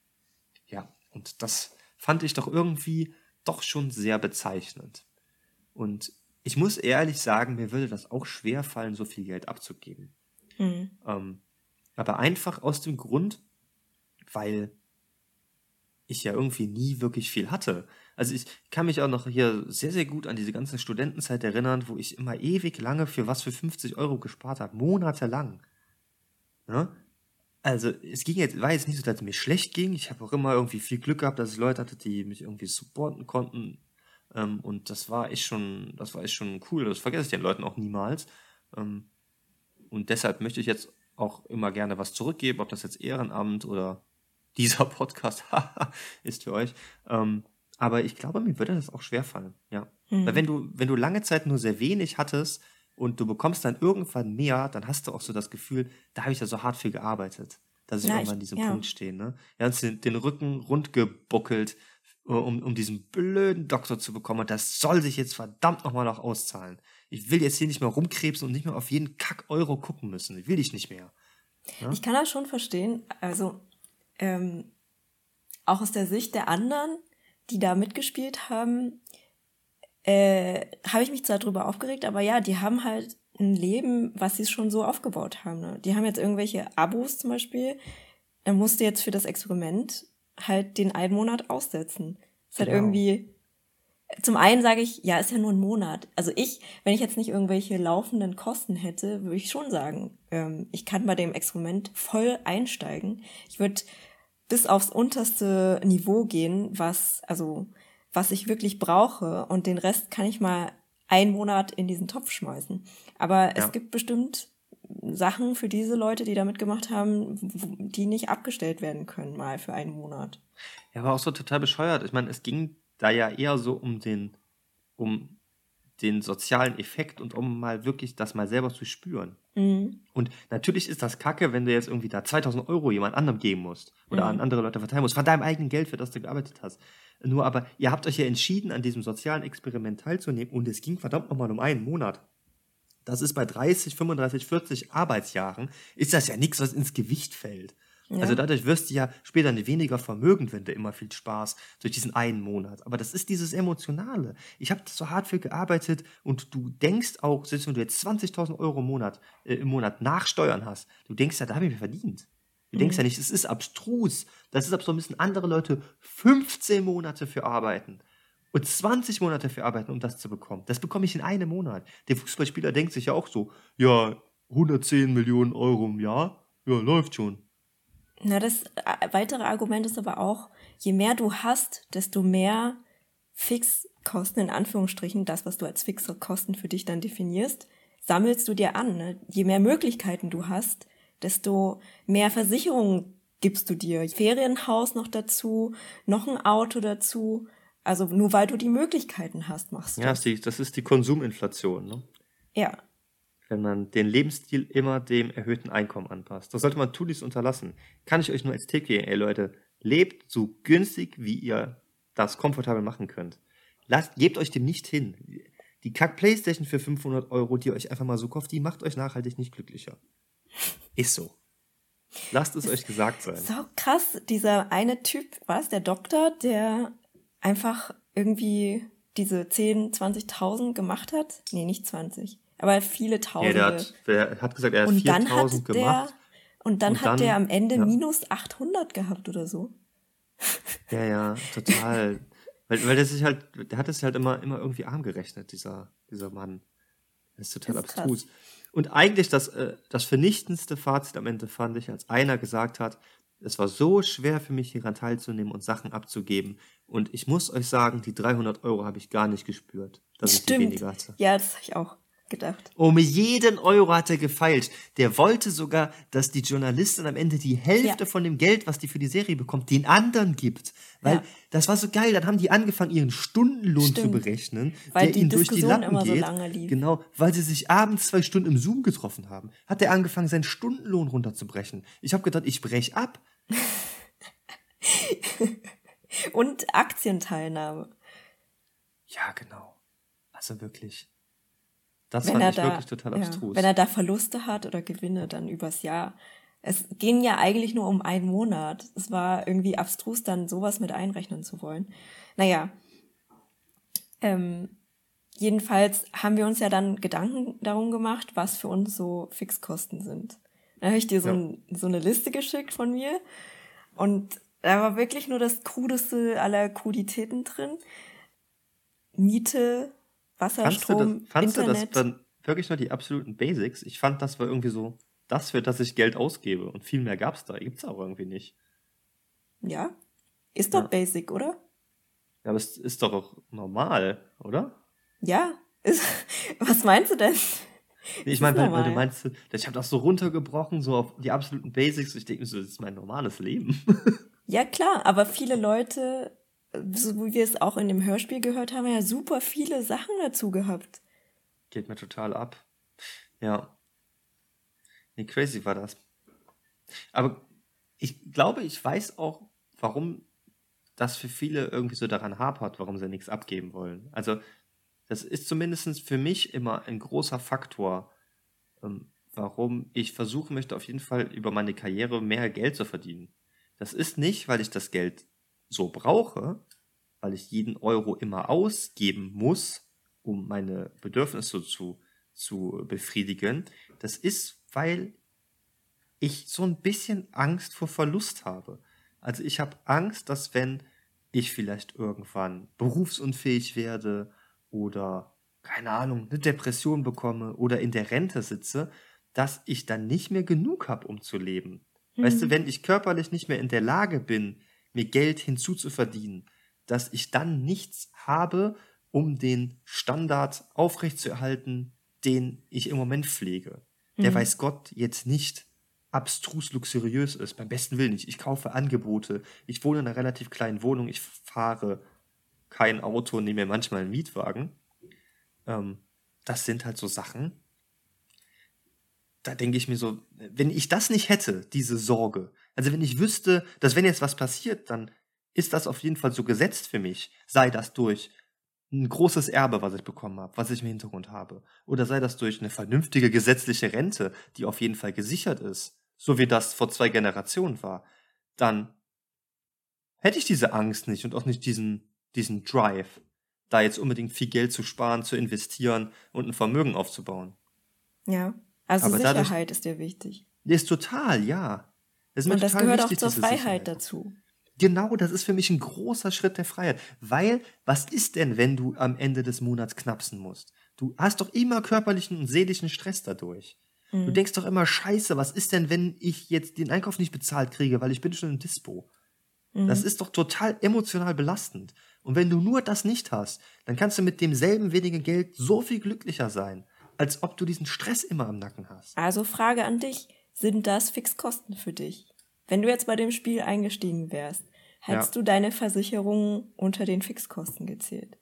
ja, und das fand ich doch irgendwie doch schon sehr bezeichnend. Und ich muss ehrlich sagen, mir würde das auch schwer fallen, so viel Geld abzugeben. Mhm. Ähm, aber einfach aus dem Grund, weil ich ja irgendwie nie wirklich viel hatte. Also ich kann mich auch noch hier sehr, sehr gut an diese ganze Studentenzeit erinnern, wo ich immer ewig lange für was für 50 Euro gespart habe, monatelang. Ne? Also es ging jetzt, war jetzt nicht so, dass es mir schlecht ging. Ich habe auch immer irgendwie viel Glück gehabt, dass ich Leute hatte, die mich irgendwie supporten konnten. Ähm, und das war echt schon, das war echt schon cool. Das vergesse ich den Leuten auch niemals. Ähm, und deshalb möchte ich jetzt auch immer gerne was zurückgeben, ob das jetzt Ehrenamt oder dieser Podcast ist für euch. Ähm, Aber ich glaube, mir würde das auch schwerfallen, ja. Mhm. Weil wenn du, wenn du lange Zeit nur sehr wenig hattest und du bekommst dann irgendwann mehr, dann hast du auch so das Gefühl, da habe ich ja so hart für gearbeitet, dass ich Na, irgendwann ich- an diesem ja. Punkt stehe. Ne? Ja, hast den, den Rücken rundgebuckelt, äh, um, um diesen blöden Doktor zu bekommen. Und das soll sich jetzt verdammt nochmal noch auszahlen. Ich will jetzt hier nicht mehr rumkrebsen und nicht mehr auf jeden Kack-Euro gucken müssen. Ich will ich nicht mehr. Ja? Ich kann das schon verstehen. Also ähm, auch aus der Sicht der anderen, die da mitgespielt haben, äh, habe ich mich zwar drüber aufgeregt, aber ja, die haben halt ein Leben, was sie schon so aufgebaut haben. Ne? Die haben jetzt irgendwelche Abos zum Beispiel. Er musste jetzt für das Experiment halt den einen Monat aussetzen. Ist halt Genau. irgendwie. Zum einen sage ich, ja, ist ja nur ein Monat. Also ich, wenn ich jetzt nicht irgendwelche laufenden Kosten hätte, würde ich schon sagen, ähm, ich kann bei dem Experiment voll einsteigen. Ich würde bis aufs unterste Niveau gehen, was, also, was ich wirklich brauche und den Rest kann ich mal einen Monat in diesen Topf schmeißen. Aber Ja. es gibt bestimmt Sachen für diese Leute, die da mitgemacht haben, die nicht abgestellt werden können, mal für einen Monat. Ja, aber auch so total bescheuert. Ich meine, es ging da ja eher so um den, um den sozialen Effekt und um mal wirklich das mal selber zu spüren. Mhm. Und natürlich ist das kacke, wenn du jetzt irgendwie da 2000 Euro jemand anderem geben musst oder Mhm. an andere Leute verteilen musst, von deinem eigenen Geld, für das du gearbeitet hast. Nur aber, ihr habt euch ja entschieden, an diesem sozialen Experiment teilzunehmen und es ging verdammt nochmal um einen Monat. Das ist bei 30, 35, 40 Arbeitsjahren, ist das ja nichts, was ins Gewicht fällt. Ja. Also dadurch wirst du ja später nicht weniger vermögend, wenn du immer viel Spaß durch diesen einen Monat. Aber das ist dieses Emotionale. Ich habe so hart für gearbeitet und du denkst auch, selbst wenn du jetzt 20.000 Euro im Monat, äh, im Monat nach Steuern hast, du denkst ja, da habe ich mir verdient. Du denkst ja nicht, es ist abstrus. Das ist so müssen andere Leute 15 Monate für arbeiten und 20 Monate für arbeiten, um das zu bekommen. Das bekomme ich in einem Monat. Der Fußballspieler denkt sich ja auch so, ja, 110 Millionen Euro im Jahr, ja, läuft schon. Na, das äh, weitere Argument ist aber auch, je mehr du hast, desto mehr Fixkosten in Anführungsstrichen, das, was du als fixe Kosten für dich dann definierst, sammelst du dir an. Ne? Je mehr Möglichkeiten du hast, desto mehr Versicherungen gibst du dir. Ferienhaus noch dazu, noch ein Auto dazu. Also nur weil du die Möglichkeiten hast, machst du. Ja, das ist die, das ist die Konsuminflation, ne? ja. Wenn man den Lebensstil immer dem erhöhten Einkommen anpasst. Das sollte man tunlichst unterlassen. Kann ich euch nur als Tipp geben, ey Leute, lebt so günstig, wie ihr das komfortabel machen könnt. Lasst, gebt euch dem nicht hin. Die Kack Playstation für 500 Euro, die ihr euch einfach mal so kauft, die macht euch nachhaltig nicht glücklicher. Ist so. Lasst es euch gesagt sein. So krass, dieser eine Typ, was, der Doktor, der einfach irgendwie diese 10, 20.000 gemacht hat. Nee, nicht 20, aber viele Ja, Tausende. der hat, der hat gesagt, er hat und dann 4000 hat der, gemacht. und dann Und hat dann- der am Ende ja. minus 800 gehabt oder so. Ja, ja, total. weil, weil der sich halt, der hat es halt immer, immer irgendwie arm gerechnet, dieser, dieser Mann. Das ist total Das ist krass. abstrus. Und eigentlich das, äh, das vernichtendste Fazit am Ende fand ich, als einer gesagt hat, es war so schwer für mich, hieran teilzunehmen und Sachen abzugeben. Und ich muss euch sagen, die 300 Euro habe ich gar nicht gespürt, dass ich die Stimmt. weniger hatte. Ja, das habe ich auch gedacht. Um jeden Euro hat er gefeilt. Der wollte sogar, dass die Journalistin am Ende die Hälfte Ja. von dem Geld, was die für die Serie bekommt, den anderen gibt. Weil Ja. das war so geil. Dann haben die angefangen, ihren Stundenlohn zu Stimmt. berechnen, Weil der die ihnen durch die Lappen immer so geht. lange lief. Genau, weil sie sich abends zwei Stunden im Zoom getroffen haben, hat er angefangen, seinen Stundenlohn runterzubrechen. Ich habe gedacht, ich brech ab. Und Aktienteilnahme. Ja, genau. Also wirklich. Das Wenn fand er ich da, wirklich total ja, abstrus. wenn er da Verluste hat oder Gewinne dann übers Jahr. Es ging ja eigentlich nur um einen Monat. Es war irgendwie abstrus, dann sowas mit einrechnen zu wollen. Naja. Ähm, jedenfalls haben wir uns ja dann Gedanken darum gemacht, was für uns so Fixkosten sind. Dann habe ich dir so, Ja. ein, so eine Liste geschickt von mir und da war wirklich nur das krudeste aller Kruditäten drin. Miete, Wasser, Fandst, du Strom, das, fandst du das Internet. dann wirklich nur die absoluten Basics? Ich fand, das war irgendwie so das, für das ich Geld ausgebe. Und viel mehr gab's da. Gibt's auch irgendwie nicht. Ja. Ist doch Ja. basic, oder? Ja, aber es ist doch auch normal, oder? Ja. Ist, was meinst du denn? Nee, ich meine, weil, weil du meinst, ich habe das so runtergebrochen, so auf die absoluten Basics. Ich denke mir so, das ist mein normales Leben. Ja, klar, aber viele Leute so wie wir es auch in dem Hörspiel gehört haben, ja super viele Sachen dazu gehabt. Geht mir total ab. Ja. Nee, crazy war das. Aber ich glaube, ich weiß auch, warum das für viele irgendwie so daran hapert, warum sie nichts abgeben wollen. Also, das ist zumindest für mich immer ein großer Faktor, ähm, warum ich versuchen möchte, auf jeden Fall über meine Karriere mehr Geld zu verdienen. Das ist nicht, weil ich das Geld so brauche, weil ich jeden Euro immer ausgeben muss, um meine Bedürfnisse zu, zu befriedigen. Das ist, weil ich so ein bisschen Angst vor Verlust habe. Also ich habe Angst, dass wenn ich vielleicht irgendwann berufsunfähig werde oder keine Ahnung, eine Depression bekomme oder in der Rente sitze, dass ich dann nicht mehr genug habe, um zu leben. Mhm. Weißt du, mhm. wenn ich körperlich nicht mehr in der Lage bin, mir Geld hinzuzuverdienen, dass ich dann nichts habe, um den Standard aufrechtzuerhalten, den ich im Moment pflege. Der mhm. weiß Gott jetzt nicht abstrus luxuriös ist. Beim besten Willen nicht. Ich kaufe Angebote. Ich wohne in einer relativ kleinen Wohnung. Ich fahre kein Auto, nehme mir manchmal einen Mietwagen. Ähm, das sind halt so Sachen. Da denke ich mir so, wenn ich das nicht hätte, diese Sorge, also wenn ich wüsste, dass wenn jetzt was passiert, dann ist das auf jeden Fall so gesetzt für mich. Sei das durch ein großes Erbe, was ich bekommen habe, was ich im Hintergrund habe. Oder sei das durch eine vernünftige gesetzliche Rente, die auf jeden Fall gesichert ist so wie das vor zwei Generationen war, dann hätte ich diese Angst nicht und auch nicht diesen, diesen Drive, da jetzt unbedingt viel Geld zu sparen, zu investieren und ein Vermögen aufzubauen. Ja, also Aber Sicherheit ist dir wichtig. Ist total, ja. Ist und das gehört wichtig, auch zur Freiheit dazu. Genau, das ist für mich ein großer Schritt der Freiheit. Weil, was ist denn, wenn du am Ende des Monats knapsen musst? Du hast doch immer körperlichen und seelischen Stress dadurch. Mhm. Du denkst doch immer, scheiße, was ist denn, wenn ich jetzt den Einkauf nicht bezahlt kriege, weil ich bin schon im Dispo? Mhm. Das ist doch total emotional belastend. Und wenn du nur das nicht hast, dann kannst du mit demselben wenigen Geld so viel glücklicher sein, als ob du diesen Stress immer am Nacken hast. Also Frage an dich, sind das Fixkosten für dich? Wenn du jetzt bei dem Spiel eingestiegen wärst, hättest ja. du deine Versicherung unter den Fixkosten gezählt?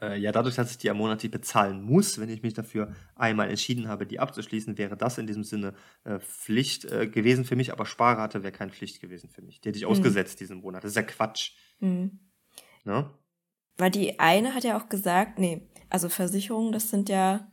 Äh, ja, dadurch, dass ich die am monatlich bezahlen muss, wenn ich mich dafür einmal entschieden habe, die abzuschließen, wäre das in diesem Sinne äh, Pflicht äh, gewesen für mich, aber Sparrate wäre keine Pflicht gewesen für mich. Die hätte ich mhm. ausgesetzt diesen Monat. Das ist ja Quatsch. Mhm. Ne? Weil die eine hat ja auch gesagt, nee, also Versicherungen, das sind ja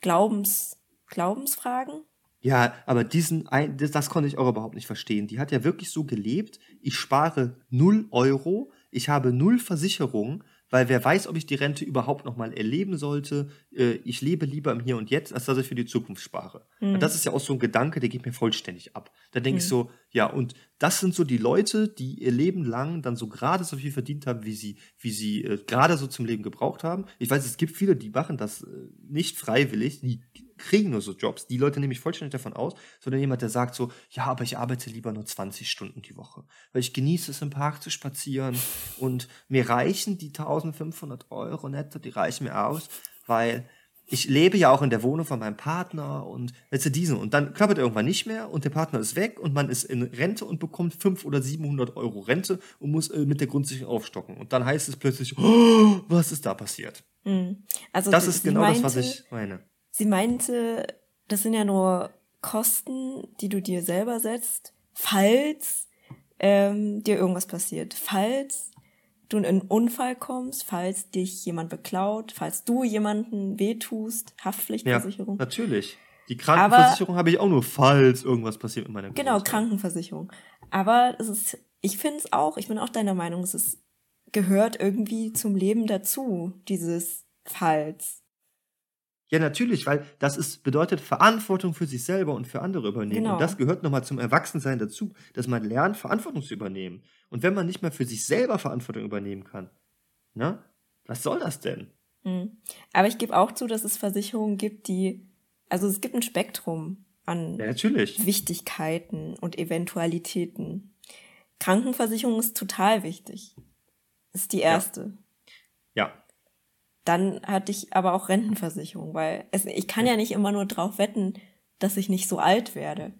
Glaubens, Glaubensfragen. Ja, aber diesen, ein, das, das konnte ich auch überhaupt nicht verstehen. Die hat ja wirklich so gelebt, ich spare null Euro, ich habe null Versicherung weil wer weiß, ob ich die Rente überhaupt noch mal erleben sollte. Äh, ich lebe lieber im Hier und Jetzt, als dass ich für die Zukunft spare. Mhm. Und das ist ja auch so ein Gedanke, der geht mir vollständig ab. Da denke mhm. ich so, ja, und das sind so die Leute, die ihr Leben lang dann so gerade so viel verdient haben, wie sie, wie sie äh, gerade so zum Leben gebraucht haben. Ich weiß, es gibt viele, die machen das äh, nicht freiwillig, die kriegen nur so Jobs. Die Leute nehme ich vollständig davon aus, sondern jemand, der sagt so, ja, aber ich arbeite lieber nur 20 Stunden die Woche, weil ich genieße es im Park zu spazieren und mir reichen die 1500 Euro netto, die reichen mir aus, weil ich lebe ja auch in der Wohnung von meinem Partner und letzte diesen und dann klappert irgendwann nicht mehr und der Partner ist weg und man ist in Rente und bekommt 500 oder 700 Euro Rente und muss äh, mit der Grundsicherung aufstocken und dann heißt es plötzlich, oh, was ist da passiert? Mhm. Also das ist genau meinte, das, was ich meine. Sie meinte, das sind ja nur Kosten, die du dir selber setzt, falls ähm, dir irgendwas passiert. Falls du in einen Unfall kommst, falls dich jemand beklaut, falls du jemanden wehtust, Haftpflichtversicherung. Ja, natürlich. Die Krankenversicherung habe ich auch nur, falls irgendwas passiert mit meiner Genau, Krankenversicherung. Aber es ist, ich finde es auch, ich bin auch deiner Meinung, es ist, gehört irgendwie zum Leben dazu, dieses Falls. Ja, natürlich, weil das ist, bedeutet Verantwortung für sich selber und für andere übernehmen. Genau. Und das gehört nochmal zum Erwachsensein dazu, dass man lernt, Verantwortung zu übernehmen. Und wenn man nicht mehr für sich selber Verantwortung übernehmen kann, ne, was soll das denn? Mhm. Aber ich gebe auch zu, dass es Versicherungen gibt, die, also es gibt ein Spektrum an ja, natürlich. Wichtigkeiten und Eventualitäten. Krankenversicherung ist total wichtig. Ist die erste. Ja. Ja. Dann hatte ich aber auch Rentenversicherung, weil es, ich kann ja nicht immer nur drauf wetten, dass ich nicht so alt werde.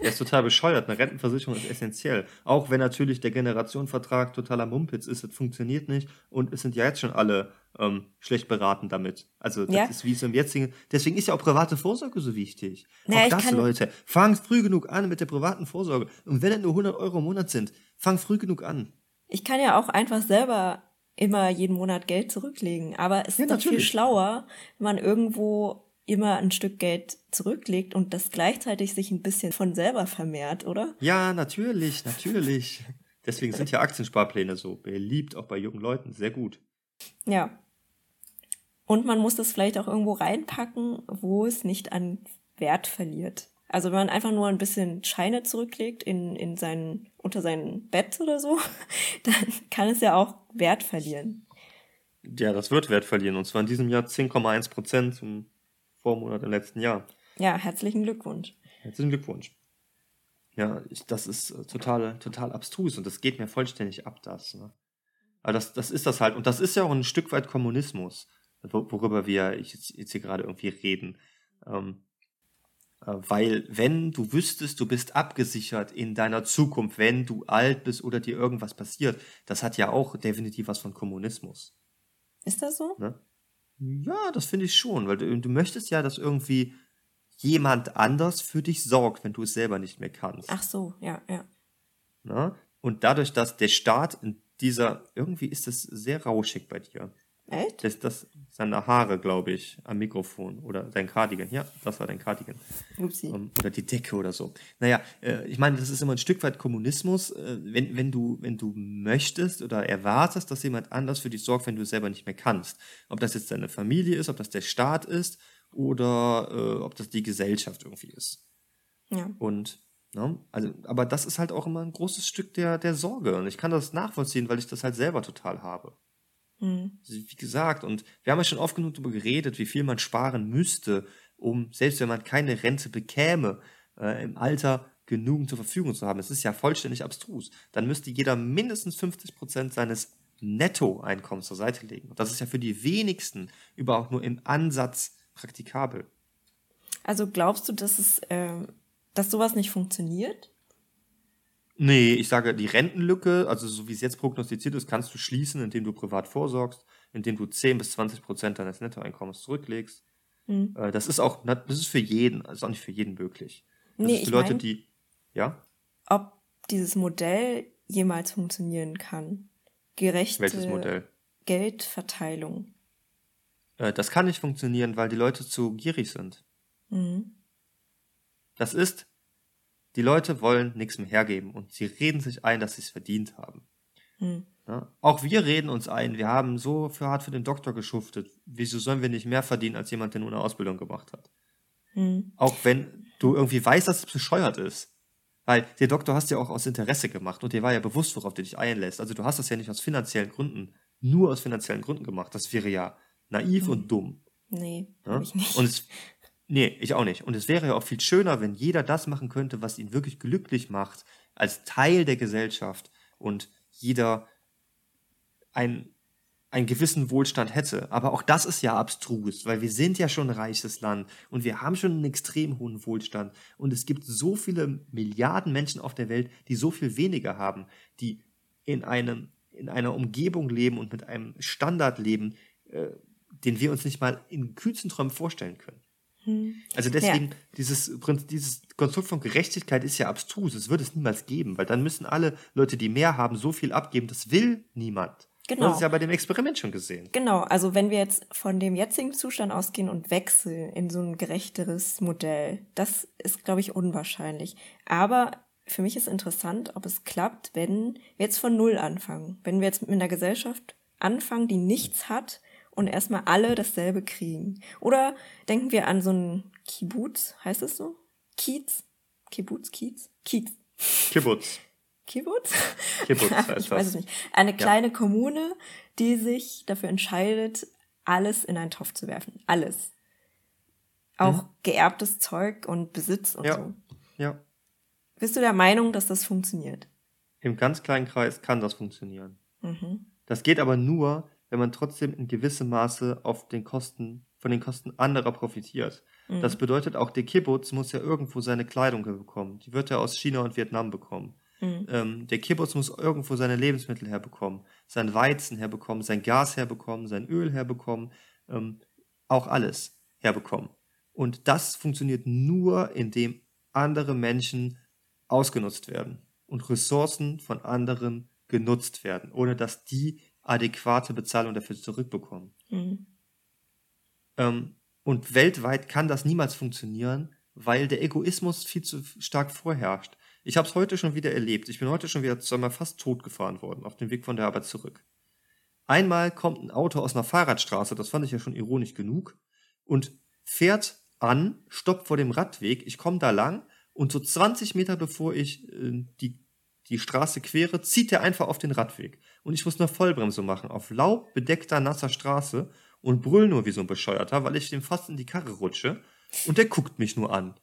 Er ist total bescheuert. Eine Rentenversicherung ist essentiell. Auch wenn natürlich der Generationenvertrag totaler Mumpitz ist, es funktioniert nicht und es sind ja jetzt schon alle ähm, schlecht beraten damit. Also das Ja. ist wie es im jetzigen. Deswegen ist ja auch private Vorsorge so wichtig. Naja, auch das, Leute. Fangt früh genug an mit der privaten Vorsorge. Und wenn es nur 100 Euro im Monat sind, fangt früh genug an. Ich kann ja auch einfach selber immer jeden Monat Geld zurücklegen. Aber es Ja, ist doch viel natürlich. schlauer, wenn man irgendwo immer ein Stück Geld zurücklegt und das gleichzeitig sich ein bisschen von selber vermehrt, oder? Ja, natürlich, natürlich. Deswegen sind ja Aktiensparpläne so beliebt, auch bei jungen Leuten. Sehr gut. Ja. Und man muss das vielleicht auch irgendwo reinpacken, wo es nicht an Wert verliert. Also wenn man einfach nur ein bisschen Scheine zurücklegt in, in sein, unter sein Bett oder so, dann kann es ja auch Wert verlieren. Ja, das wird Wert verlieren. Und zwar in diesem Jahr 10,1 Prozent zum Vormonat im letzten Jahr. Ja, herzlichen Glückwunsch. Herzlichen Glückwunsch. Ja, ich, das ist äh, total, total abstrus und das geht mir vollständig ab, das. Ne? Aber das, das ist das halt. Und das ist ja auch ein Stück weit Kommunismus, wo- worüber wir jetzt, jetzt hier gerade irgendwie reden. Ähm, äh, weil, wenn du wüsstest, du bist abgesichert in deiner Zukunft, wenn du alt bist oder dir irgendwas passiert, das hat ja auch definitiv was von Kommunismus. Ist das so? Ne? Ja, das finde ich schon, weil du, du möchtest ja, dass irgendwie jemand anders für dich sorgt, wenn du es selber nicht mehr kannst. Ach so, ja, ja. Ne? Und dadurch, dass der Staat in dieser, irgendwie ist es sehr rauschig bei dir. Echt? Das, das seine Haare, glaube ich, am Mikrofon oder dein Cardigan. Ja, das war dein Cardigan. Upsi. Ähm, oder die Decke oder so. Naja, äh, ich meine, das ist immer ein Stück weit Kommunismus, äh, wenn, wenn, du, wenn du möchtest oder erwartest, dass jemand anders für dich sorgt, wenn du es selber nicht mehr kannst. Ob das jetzt deine Familie ist, ob das der Staat ist oder äh, ob das die Gesellschaft irgendwie ist. Ja. Und, ne, also, aber das ist halt auch immer ein großes Stück der, der Sorge. Und ich kann das nachvollziehen, weil ich das halt selber total habe. Hm. Also, Wie gesagt, und wir haben ja schon oft genug darüber geredet, wie viel man sparen müsste, um, selbst wenn man keine Rente bekäme, äh, im Alter genug zur Verfügung zu haben. Es ist ja vollständig abstrus. Dann müsste jeder mindestens 50 Prozent seines Nettoeinkommens zur Seite legen. Und das ist ja für die wenigsten überhaupt nur im Ansatz praktikabel. Also glaubst du, dass es, ähm, dass sowas nicht funktioniert? Nee, ich sage, die Rentenlücke, also so wie es jetzt prognostiziert ist, kannst du schließen, indem du privat vorsorgst, indem du 10 bis 20 Prozent deines Nettoeinkommens zurücklegst. Hm. Äh, Das ist auch, das ist für jeden, ist auch nicht für jeden möglich. Das Nee, ist für ich Leute, mein- die, ja, Ob dieses Modell jemals funktionieren kann? Gerechte welches Modell? Geldverteilung. Äh, Das kann nicht funktionieren, weil die Leute zu gierig sind. Mhm. Das ist, die Leute wollen nichts mehr hergeben und sie reden sich ein, dass sie es verdient haben. Hm. Ja? Auch wir reden uns ein, wir haben so für hart für den Doktor geschuftet. Wieso sollen wir nicht mehr verdienen als jemand, der nur eine Ausbildung gemacht hat? Hm. Auch wenn du irgendwie weißt, dass es bescheuert ist. Weil der Doktor hast ja auch aus Interesse gemacht und dir war ja bewusst, worauf du dich einlässt. Also du hast das ja nicht aus finanziellen Gründen, nur aus finanziellen Gründen gemacht. Das wäre ja naiv Mhm. und dumm. Nee, Ja? ich nicht. Und es, nee, ich auch nicht. Und es wäre ja auch viel schöner, wenn jeder das machen könnte, was ihn wirklich glücklich macht, als Teil der Gesellschaft und jeder ein, einen gewissen Wohlstand hätte. Aber auch das ist ja abstrus, weil wir sind ja schon ein reiches Land und wir haben schon einen extrem hohen Wohlstand. Und es gibt so viele Milliarden Menschen auf der Welt, die so viel weniger haben, die in einem in einer Umgebung leben und mit einem Standard leben, äh, den wir uns nicht mal in kühnsten Träumen vorstellen können. Hm. Also deswegen, dieses, Prinzip- dieses Konstrukt von Gerechtigkeit ist ja abstrus. Es wird es niemals geben, weil dann müssen alle Leute, die mehr haben, so viel abgeben. Das will niemand. Genau. hast es ja bei dem Experiment schon gesehen. Genau, also wenn wir jetzt von dem jetzigen Zustand ausgehen und wechseln in so ein gerechteres Modell, das ist, glaube ich, unwahrscheinlich. Aber für mich ist interessant, ob es klappt, wenn wir jetzt von Null anfangen. Wenn wir jetzt mit einer Gesellschaft anfangen, die nichts hat und erstmal alle dasselbe kriegen. Oder denken wir an so einen Kibbutz, heißt es so? Kiez? Kibbutz, Kiez? Kiez. Kibbutz. Kibbutz? Kibbutz heißt ich weiß es nicht. Eine kleine Kommune, die sich dafür entscheidet, alles in einen Topf zu werfen. Alles. Auch geerbtes Zeug und Besitz und Ja. so. Ja. Bist du der Meinung, dass das funktioniert? Im ganz kleinen Kreis kann das funktionieren. Mhm. Das geht aber nur, wenn man trotzdem in gewissem Maße auf den Kosten, von den Kosten anderer profitiert. Mhm. Das bedeutet auch, der Kibbutz muss ja irgendwo seine Kleidung bekommen. Die wird er aus China und Vietnam bekommen. Mhm. Ähm, der Kibbutz muss irgendwo seine Lebensmittel herbekommen, sein Weizen herbekommen, sein Gas herbekommen, sein Öl herbekommen, ähm, auch alles herbekommen. Und das funktioniert nur, indem andere Menschen ausgenutzt werden und Ressourcen von anderen genutzt werden, ohne dass die adäquate Bezahlung dafür zurückbekommen. Mhm. Ähm, und weltweit kann das niemals funktionieren, weil der Egoismus viel zu stark vorherrscht. Ich habe es heute schon wieder erlebt. Ich bin heute schon wieder zweimal fast tot gefahren worden, auf dem Weg von der Arbeit zurück. Einmal kommt ein Auto aus einer Fahrradstraße, das fand ich ja schon ironisch genug, und fährt an, stoppt vor dem Radweg, ich komme da lang und so 20 Meter bevor ich äh, die, die Straße quere, zieht er einfach auf den Radweg. Und ich muss eine Vollbremse machen, auf laubbedeckter, nasser Straße und brüll nur wie so ein Bescheuerter, weil ich dem fast in die Karre rutsche. Und der guckt mich nur an.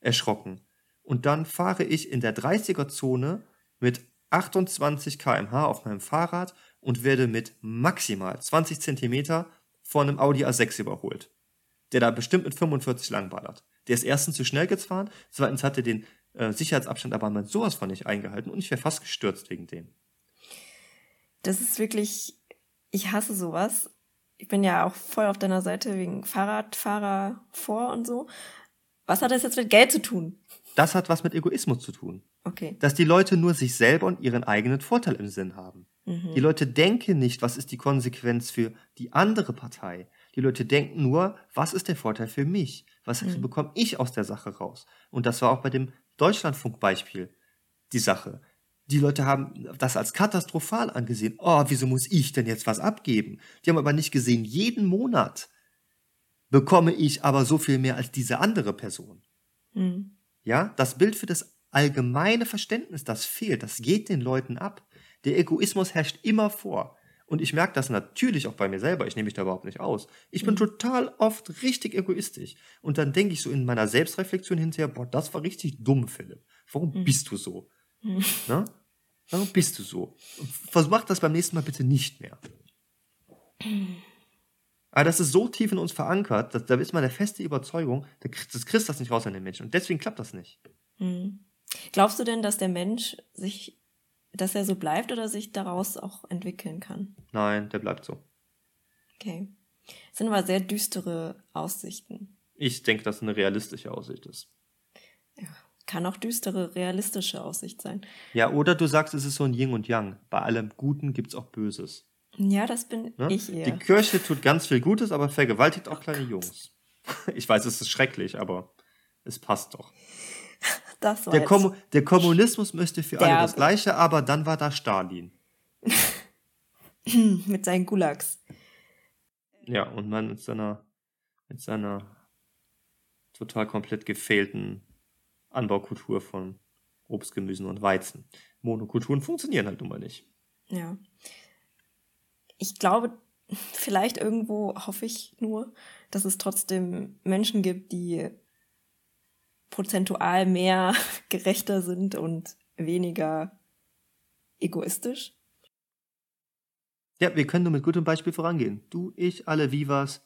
Erschrocken. Und dann fahre ich in der 30er-Zone mit 28 km/h auf meinem Fahrrad und werde mit maximal 20 Zentimeter von einem Audi A6 überholt. Der da bestimmt mit 45 langballert. Der ist erstens zu schnell gefahren, zweitens hat er den äh, Sicherheitsabstand aber mal sowas von nicht eingehalten und ich wäre fast gestürzt wegen dem. Das ist wirklich, ich hasse sowas ich bin ja auch voll auf deiner Seite wegen Fahrradfahrer vor und so. Was hat das jetzt mit Geld zu tun? Das hat was mit Egoismus zu tun. Okay. Dass die Leute nur sich selber und ihren eigenen Vorteil im Sinn haben. Mhm. Die Leute denken nicht, was ist die Konsequenz für die andere Partei. Die Leute denken nur, was ist der Vorteil für mich? Was mhm. bekomme ich aus der Sache raus? Und das war auch bei dem Deutschlandfunk-Beispiel die Sache. Die Leute haben das als katastrophal angesehen. Oh, wieso muss ich denn jetzt was abgeben? Die haben aber nicht gesehen, jeden Monat bekomme ich aber so viel mehr als diese andere Person. Mhm. Ja, das Bild für das allgemeine Verständnis, das fehlt, das geht den Leuten ab. Der Egoismus herrscht immer vor. Und ich merke das natürlich auch bei mir selber. Ich nehme mich da überhaupt nicht aus. Ich bin mhm. total oft richtig egoistisch. Und dann denke ich so in meiner Selbstreflexion hinterher, boah, das war richtig dumm, Philipp. Warum mhm. bist du so? Mhm. Na? Warum bist du so? Versuch das beim nächsten Mal bitte nicht mehr. Aber das ist so tief in uns verankert, dass, da ist meine feste Überzeugung, das kriegst das nicht raus an den Menschen. Und deswegen klappt das nicht. Mhm. Glaubst du denn, dass der Mensch sich, dass er so bleibt oder sich daraus auch entwickeln kann? Nein, der bleibt so. Okay. Das sind aber sehr düstere Aussichten. Ich denke, dass es eine realistische Aussicht ist. Ja. Kann auch düstere, realistische Aussicht sein. Ja, oder du sagst, es ist so ein Yin und Yang. Bei allem Guten gibt es auch Böses. Ja, das bin ne? ich eher. Die Kirche tut ganz viel Gutes, aber vergewaltigt auch kleine Jungs. Ich weiß, es ist schrecklich, aber es passt doch. Das war der, Kom der Kommunismus möchte für alle das Gleiche, aber dann war da Stalin. mit seinen Gulags. Ja, und man mit seiner, mit seiner total komplett gefehlten Anbaukultur von Obst, Gemüsen und Weizen. Monokulturen funktionieren halt nun mal nicht. Ja. Ich glaube, vielleicht irgendwo hoffe ich nur, dass es trotzdem Menschen gibt, die prozentual mehr gerechter sind und weniger egoistisch. Ja, wir können nur mit gutem Beispiel vorangehen. Du, ich, alle Vivas,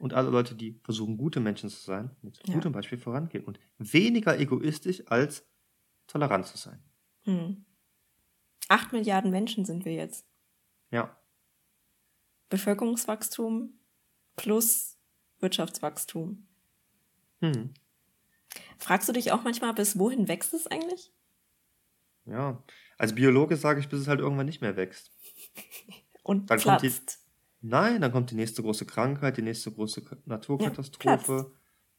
und alle Leute, die versuchen, gute Menschen zu sein, mit ja. gutem Beispiel vorangehen und weniger egoistisch als tolerant zu sein. Hm. Acht Milliarden Menschen sind wir jetzt. Ja. Bevölkerungswachstum plus Wirtschaftswachstum. Hm. Fragst du dich auch manchmal, bis wohin wächst es eigentlich? Ja, als Biologe sage ich, bis es halt irgendwann nicht mehr wächst. Und Dann platzt. kommt die, Nein, dann kommt die nächste große Krankheit, die nächste große Naturkatastrophe.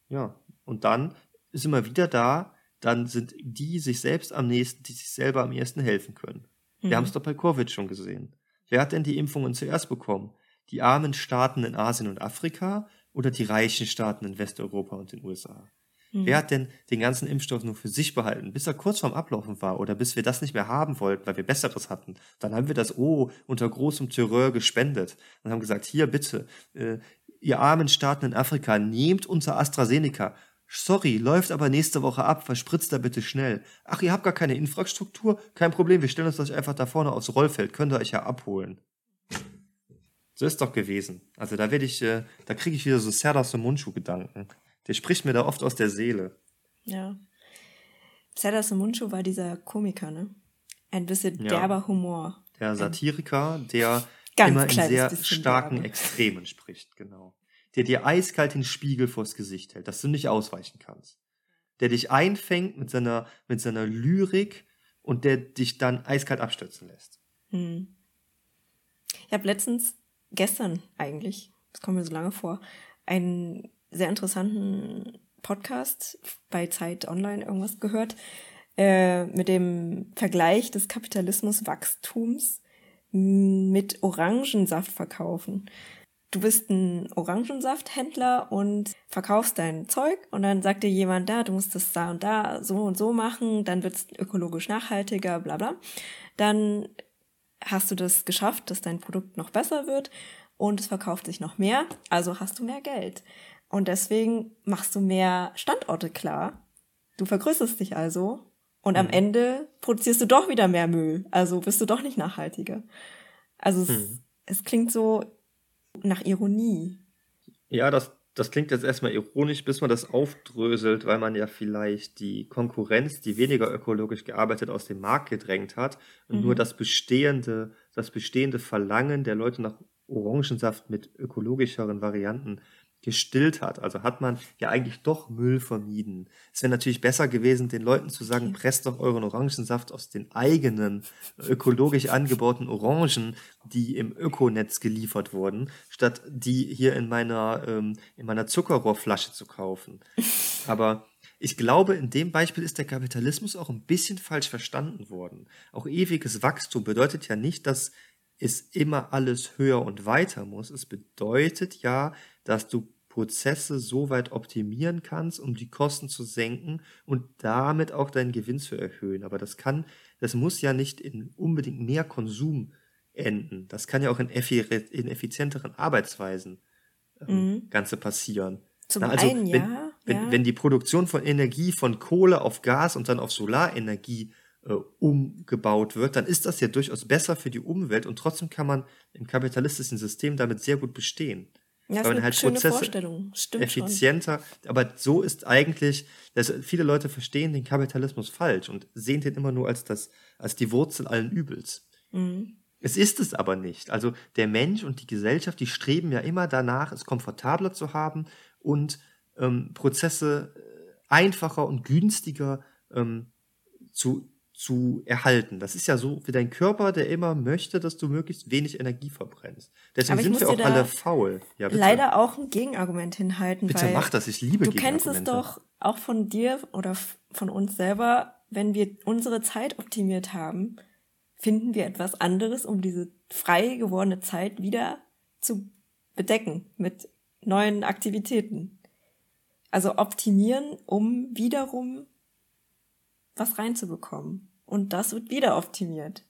Ja, ja. und dann ist immer wieder da, dann sind die sich selbst am nächsten, die sich selber am ersten helfen können. Mhm. Wir haben es doch bei Covid schon gesehen. Wer hat denn die Impfungen zuerst bekommen? Die armen Staaten in Asien und Afrika oder die reichen Staaten in Westeuropa und den USA? Mhm. Wer hat denn den ganzen Impfstoff nur für sich behalten, bis er kurz vorm Ablaufen war oder bis wir das nicht mehr haben wollten, weil wir Besseres hatten? Dann haben wir das, oh, unter großem Terror gespendet und haben gesagt, hier bitte, äh, ihr armen Staaten in Afrika, nehmt unser AstraZeneca. Sorry, läuft aber nächste Woche ab, verspritzt da bitte schnell. Ach, ihr habt gar keine Infrastruktur? Kein Problem, wir stellen uns das einfach da vorne aufs Rollfeld, könnt ihr euch ja abholen. So ist doch gewesen. Also da werde ich, äh, da kriege ich wieder so Serdar Mundschuh-Gedanken. Der spricht mir da oft aus der Seele. Ja. Serdar Mundschuh war dieser Komiker, ne? Ein bisschen ja. derber Humor. Der Satiriker, der immer in sehr starken derbe. Extremen spricht, genau. Der dir eiskalt den Spiegel vors Gesicht hält, dass du nicht ausweichen kannst. Der dich einfängt mit seiner, mit seiner Lyrik und der dich dann eiskalt abstürzen lässt. Hm. Ich habe letztens, gestern eigentlich, das kommt mir so lange vor, einen sehr interessanten Podcast bei Zeit Online irgendwas gehört, äh, mit dem Vergleich des Kapitalismuswachstums mit Orangensaft verkaufen. Du bist ein Orangensafthändler und verkaufst dein Zeug und dann sagt dir jemand da, du musst das da und da so und so machen, dann wird es ökologisch nachhaltiger, bla bla. Dann hast du das geschafft, dass dein Produkt noch besser wird und es verkauft sich noch mehr, also hast du mehr Geld. Und deswegen machst du mehr Standorte klar. Du vergrößerst dich also und mhm. am Ende produzierst du doch wieder mehr Müll. Also bist du doch nicht nachhaltiger. Also mhm. es, es klingt so nach Ironie. Ja, das, das klingt jetzt erstmal ironisch, bis man das aufdröselt, weil man ja vielleicht die Konkurrenz, die weniger ökologisch gearbeitet aus dem Markt gedrängt hat und mhm. nur das bestehende, das bestehende Verlangen der Leute nach Orangensaft mit ökologischeren Varianten gestillt hat. Also hat man ja eigentlich doch Müll vermieden. Es wäre natürlich besser gewesen, den Leuten zu sagen, presst doch euren Orangensaft aus den eigenen ökologisch angebauten Orangen, die im Ökonetz geliefert wurden, statt die hier in meiner, ähm, in meiner Zuckerrohrflasche zu kaufen. Aber ich glaube, in dem Beispiel ist der Kapitalismus auch ein bisschen falsch verstanden worden. Auch ewiges Wachstum bedeutet ja nicht, dass es immer alles höher und weiter muss. Es bedeutet ja, dass du Prozesse so weit optimieren kannst, um die Kosten zu senken und damit auch deinen Gewinn zu erhöhen. Aber das kann, das muss ja nicht in unbedingt mehr Konsum enden. Das kann ja auch in, in effizienteren Arbeitsweisen ähm, mhm. Ganze passieren. Zum Na, also, einen, wenn, ja, wenn, ja. wenn die Produktion von Energie von Kohle auf Gas und dann auf Solarenergie äh, umgebaut wird, dann ist das ja durchaus besser für die Umwelt und trotzdem kann man im kapitalistischen System damit sehr gut bestehen. Ja, das ist eine halt schöne Prozesse Vorstellung. Stimmt effizienter. Schon. Aber so ist eigentlich, dass viele Leute verstehen den Kapitalismus falsch und sehen den immer nur als das, als die Wurzel allen Übels. Mhm. Es ist es aber nicht. Also der Mensch und die Gesellschaft, die streben ja immer danach, es komfortabler zu haben und ähm, Prozesse äh, einfacher und günstiger ähm, zu, zu erhalten. Das ist ja so wie dein Körper, der immer möchte, dass du möglichst wenig Energie verbrennst. Deswegen sind wir auch alle faul. Ja, leider auch ein Gegenargument hinhalten. Bitte mach das, ich liebe Du kennst es doch auch von dir oder von uns selber, wenn wir unsere Zeit optimiert haben, finden wir etwas anderes, um diese frei gewordene Zeit wieder zu bedecken mit neuen Aktivitäten. Also optimieren, um wiederum was reinzubekommen. Und das wird wieder optimiert.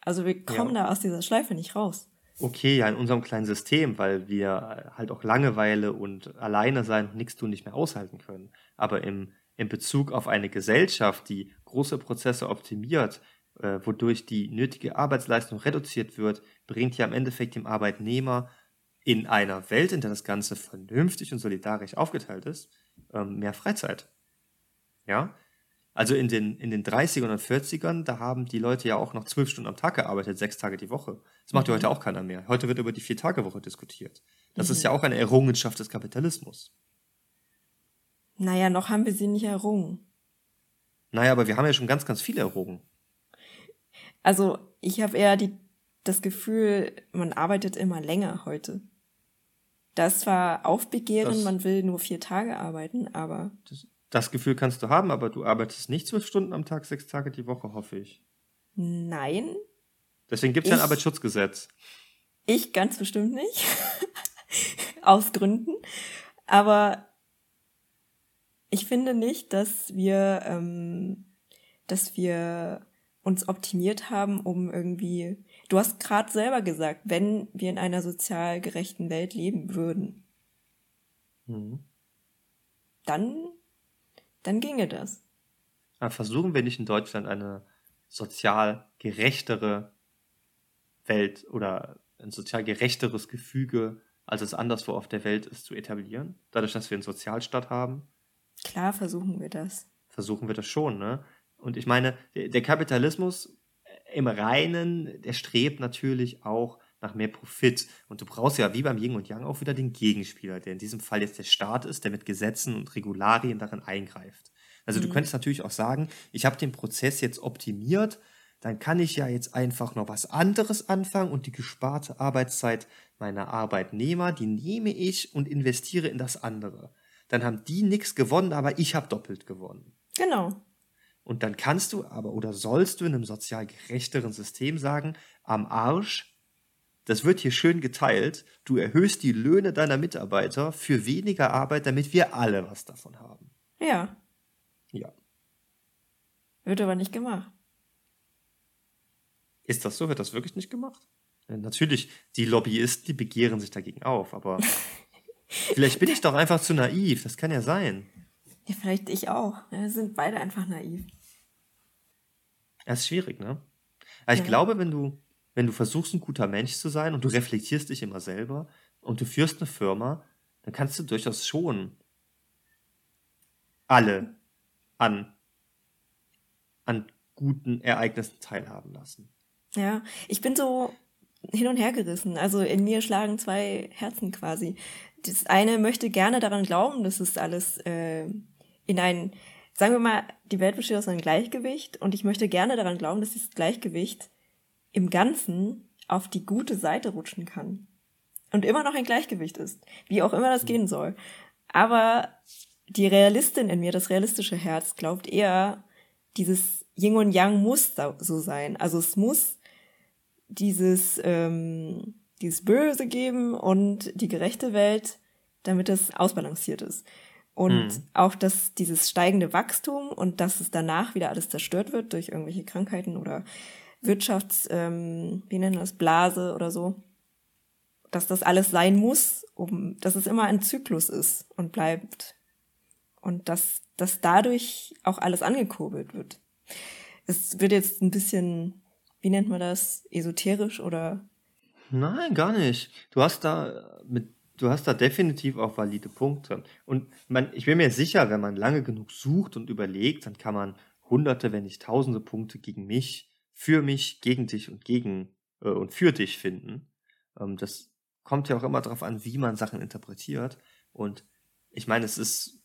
Also wir kommen ja. da aus dieser Schleife nicht raus. Okay, ja, in unserem kleinen System, weil wir halt auch Langeweile und alleine sein und nichts tun nicht mehr aushalten können. Aber im, im Bezug auf eine Gesellschaft, die große Prozesse optimiert, äh, wodurch die nötige Arbeitsleistung reduziert wird, bringt ja im Endeffekt dem Arbeitnehmer in einer Welt, in der das Ganze vernünftig und solidarisch aufgeteilt ist, ähm, mehr Freizeit. Ja, also in den, in den 30ern und 40ern, da haben die Leute ja auch noch zwölf Stunden am Tag gearbeitet, sechs Tage die Woche. Das macht mhm. ja heute auch keiner mehr. Heute wird über die Vier-Tage-Woche diskutiert. Das mhm. ist ja auch eine Errungenschaft des Kapitalismus. Naja, noch haben wir sie nicht errungen. Naja, aber wir haben ja schon ganz, ganz viele errungen. Also ich habe eher die, das Gefühl, man arbeitet immer länger heute. Das war Aufbegehren, das, man will nur vier Tage arbeiten, aber. Das, das Gefühl kannst du haben, aber du arbeitest nicht zwölf Stunden am Tag, sechs Tage die Woche, hoffe ich. Nein. Deswegen gibt es ja ein Arbeitsschutzgesetz. Ich ganz bestimmt nicht. Aus Gründen. Aber ich finde nicht, dass wir, ähm, dass wir uns optimiert haben, um irgendwie. Du hast gerade selber gesagt, wenn wir in einer sozial gerechten Welt leben würden, mhm. dann dann ginge das. Versuchen wir nicht in Deutschland eine sozial gerechtere Welt oder ein sozial gerechteres Gefüge, als es anderswo auf der Welt ist, zu etablieren? Dadurch, dass wir einen Sozialstaat haben? Klar versuchen wir das. Versuchen wir das schon, ne? Und ich meine, der Kapitalismus im Reinen, der strebt natürlich auch nach mehr Profit. Und du brauchst ja wie beim Yin und Yang auch wieder den Gegenspieler, der in diesem Fall jetzt der Staat ist, der mit Gesetzen und Regularien darin eingreift. Also mhm. du könntest natürlich auch sagen, ich habe den Prozess jetzt optimiert, dann kann ich ja jetzt einfach noch was anderes anfangen und die gesparte Arbeitszeit meiner Arbeitnehmer, die nehme ich und investiere in das andere. Dann haben die nichts gewonnen, aber ich habe doppelt gewonnen. Genau. Und dann kannst du aber oder sollst du in einem sozial gerechteren System sagen, am Arsch, das wird hier schön geteilt, du erhöhst die Löhne deiner Mitarbeiter für weniger Arbeit, damit wir alle was davon haben. Ja. Ja. Wird aber nicht gemacht. Ist das so? Wird das wirklich nicht gemacht? Ja, natürlich, die Lobbyisten, die begehren sich dagegen auf, aber vielleicht bin ich doch einfach zu naiv. Das kann ja sein. Ja, vielleicht ich auch. Wir sind beide einfach naiv. Das ist schwierig, ne? Aber ich ja. glaube, wenn du, wenn du versuchst, ein guter Mensch zu sein und du reflektierst dich immer selber und du führst eine Firma, dann kannst du durchaus schon alle an, an guten Ereignissen teilhaben lassen. Ja, ich bin so hin und her gerissen. Also in mir schlagen zwei Herzen quasi. Das eine möchte gerne daran glauben, dass es alles äh, in ein, sagen wir mal, die Welt besteht aus einem Gleichgewicht und ich möchte gerne daran glauben, dass dieses Gleichgewicht im Ganzen auf die gute Seite rutschen kann. Und immer noch ein Gleichgewicht ist. Wie auch immer das gehen soll. Aber die Realistin in mir, das realistische Herz, glaubt eher, dieses Yin und Yang muss so sein. Also es muss dieses, ähm, dieses Böse geben und die gerechte Welt, damit es ausbalanciert ist. Und mhm. auch, dass dieses steigende Wachstum und dass es danach wieder alles zerstört wird durch irgendwelche Krankheiten oder Wirtschafts, ähm, wie nennen das, Blase oder so, dass das alles sein muss, um, dass es immer ein Zyklus ist und bleibt. Und dass, dass dadurch auch alles angekurbelt wird. Es wird jetzt ein bisschen, wie nennt man das, esoterisch oder? Nein, gar nicht. Du hast da mit du hast da definitiv auch valide Punkte. Und man, ich bin mir sicher, wenn man lange genug sucht und überlegt, dann kann man hunderte, wenn nicht tausende Punkte gegen mich, für mich, gegen dich und gegen äh, und für dich finden. Ähm, das kommt ja auch immer darauf an, wie man Sachen interpretiert. Und ich meine, es ist,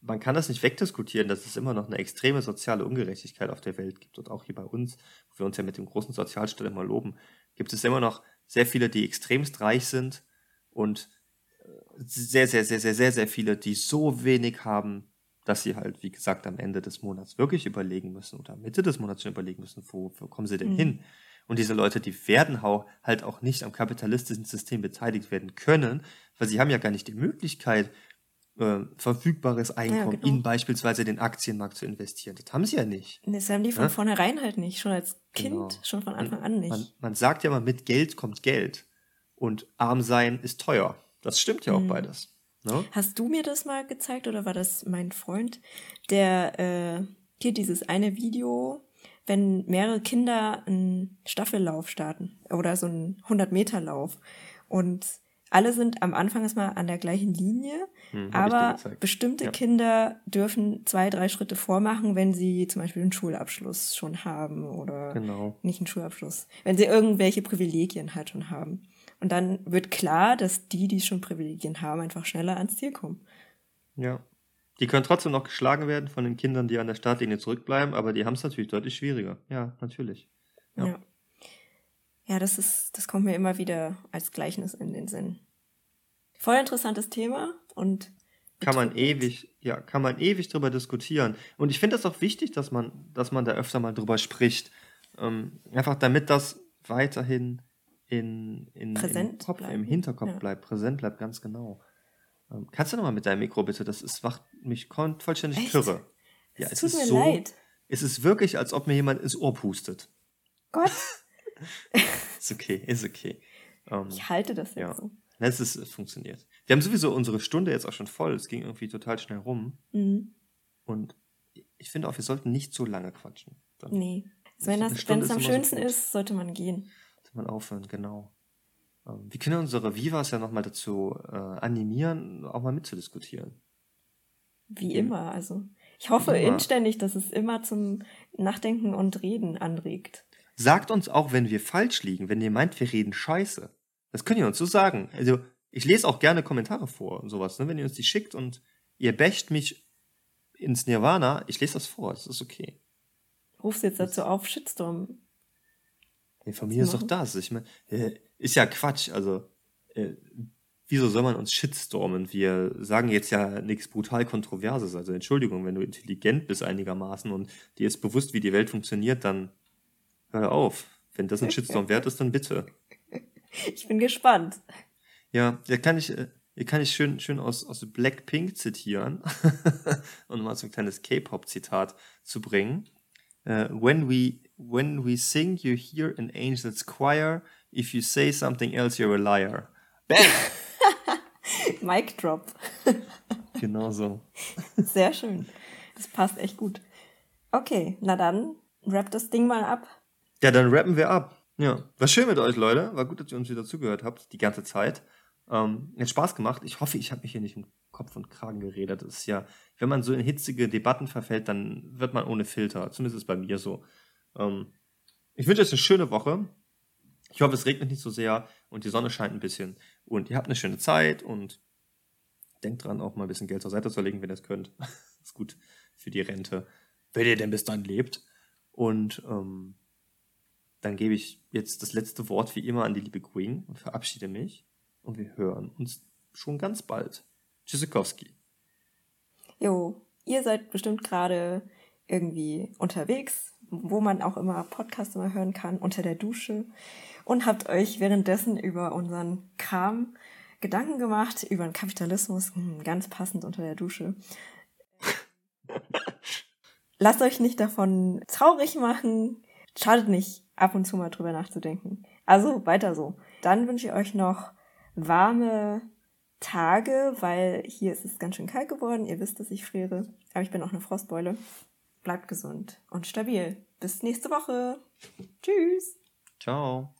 man kann das nicht wegdiskutieren, dass es immer noch eine extreme soziale Ungerechtigkeit auf der Welt gibt. Und auch hier bei uns, wo wir uns ja mit dem großen Sozialstaat immer loben, gibt es immer noch sehr viele, die extremst reich sind und sehr, sehr, sehr, sehr, sehr, sehr viele, die so wenig haben, dass sie halt, wie gesagt, am Ende des Monats wirklich überlegen müssen oder Mitte des Monats schon überlegen müssen, wo, wo kommen sie denn mhm. hin? Und diese Leute, die werden auch, halt auch nicht am kapitalistischen System beteiligt werden können, weil sie haben ja gar nicht die Möglichkeit, äh, verfügbares Einkommen ja, genau. in beispielsweise den Aktienmarkt zu investieren. Das haben sie ja nicht. Das haben die von ja? vornherein halt nicht, schon als Kind, genau. schon von Anfang an nicht. Man, man sagt ja mal, mit Geld kommt Geld. Und arm sein ist teuer. Das stimmt ja auch mhm. beides. Ne? Hast du mir das mal gezeigt oder war das mein Freund, der äh, hier dieses eine Video, wenn mehrere Kinder einen Staffellauf starten oder so einen 100-Meter-Lauf und alle sind am Anfang erstmal an der gleichen Linie, hm, aber bestimmte ja. Kinder dürfen zwei, drei Schritte vormachen, wenn sie zum Beispiel einen Schulabschluss schon haben oder genau. nicht einen Schulabschluss, wenn sie irgendwelche Privilegien halt schon haben. Und dann wird klar, dass die, die schon Privilegien haben, einfach schneller ans Ziel kommen. Ja. Die können trotzdem noch geschlagen werden von den Kindern, die an der Startlinie zurückbleiben, aber die haben es natürlich deutlich schwieriger. Ja, natürlich. Ja. ja. ja. das ist, das kommt mir immer wieder als Gleichnis in den Sinn. Voll interessantes Thema und kann man ewig, ja, kann man ewig drüber diskutieren. Und ich finde es auch wichtig, dass man, dass man da öfter mal drüber spricht. Ähm, einfach damit das weiterhin in, in, im, Kopf, im Hinterkopf ja. bleibt, präsent bleibt, ganz genau. Ähm, kannst du nochmal mit deinem Mikro bitte? Das ist, macht mich vollständig Echt? kirre. Ja, es, es tut mir so, leid. Es ist wirklich, als ob mir jemand ins Ohr pustet. Gott. ist okay, ist okay. Um, ich halte das jetzt ja. so. Es, ist, es funktioniert. Wir haben sowieso unsere Stunde jetzt auch schon voll. Es ging irgendwie total schnell rum. Mhm. Und ich finde auch, wir sollten nicht so lange quatschen. Dann nee. Also wenn, das, wenn es am schönsten so ist, sollte man gehen man aufhören, genau. Ähm, wir können unsere Vivas ja nochmal dazu äh, animieren, auch mal mitzudiskutieren. Wie immer, also. Ich hoffe inständig, dass es immer zum Nachdenken und Reden anregt. Sagt uns auch, wenn wir falsch liegen, wenn ihr meint, wir reden scheiße. Das könnt ihr uns so sagen. Also, ich lese auch gerne Kommentare vor und sowas, ne? wenn ihr uns die schickt und ihr bächt mich ins Nirvana, ich lese das vor, das ist okay. Rufst jetzt dazu auf, Shitstorm. Nee, von mir ist doch das. Ich meine, äh, ist ja Quatsch. Also, äh, wieso soll man uns shitstormen? Wir sagen jetzt ja nichts brutal Kontroverses. Also, Entschuldigung, wenn du intelligent bist einigermaßen und dir ist bewusst, wie die Welt funktioniert, dann hör auf. Wenn das ein Shitstorm wert ist, dann bitte. Ich bin gespannt. Ja, da kann ich, äh, hier kann ich schön, schön aus, aus Blackpink zitieren und mal so ein kleines K-Pop-Zitat zu bringen. Äh, when we when we sing, you hear an angel's choir. If you say something else, you're a liar. Bam! Mic Drop. genau so. Sehr schön. Das passt echt gut. Okay, na dann, wrap das Ding mal ab. Ja, dann rappen wir ab. Ja, war schön mit euch, Leute. War gut, dass ihr uns wieder zugehört habt, die ganze Zeit. Ähm, hat Spaß gemacht. Ich hoffe, ich habe mich hier nicht im Kopf und Kragen geredet. Das ist ja, wenn man so in hitzige Debatten verfällt, dann wird man ohne Filter. Zumindest ist es bei mir so. Ähm, ich wünsche euch eine schöne Woche. Ich hoffe, es regnet nicht so sehr und die Sonne scheint ein bisschen. Und ihr habt eine schöne Zeit und denkt dran, auch mal ein bisschen Geld zur Seite zu legen, wenn ihr es könnt. ist gut für die Rente, wenn ihr denn bis dann lebt. Und ähm, dann gebe ich jetzt das letzte Wort wie immer an die liebe Queen und verabschiede mich. Und wir hören uns schon ganz bald. Tschüssikowski. Jo, ihr seid bestimmt gerade irgendwie unterwegs, wo man auch immer Podcasts immer hören kann, unter der Dusche und habt euch währenddessen über unseren Kram Gedanken gemacht, über den Kapitalismus, hm, ganz passend unter der Dusche. Lasst euch nicht davon traurig machen, schadet nicht, ab und zu mal drüber nachzudenken. Also weiter so. Dann wünsche ich euch noch warme Tage, weil hier ist es ganz schön kalt geworden. Ihr wisst, dass ich friere, aber ich bin auch eine Frostbeule. Bleibt gesund und stabil. Bis nächste Woche. Tschüss. Ciao.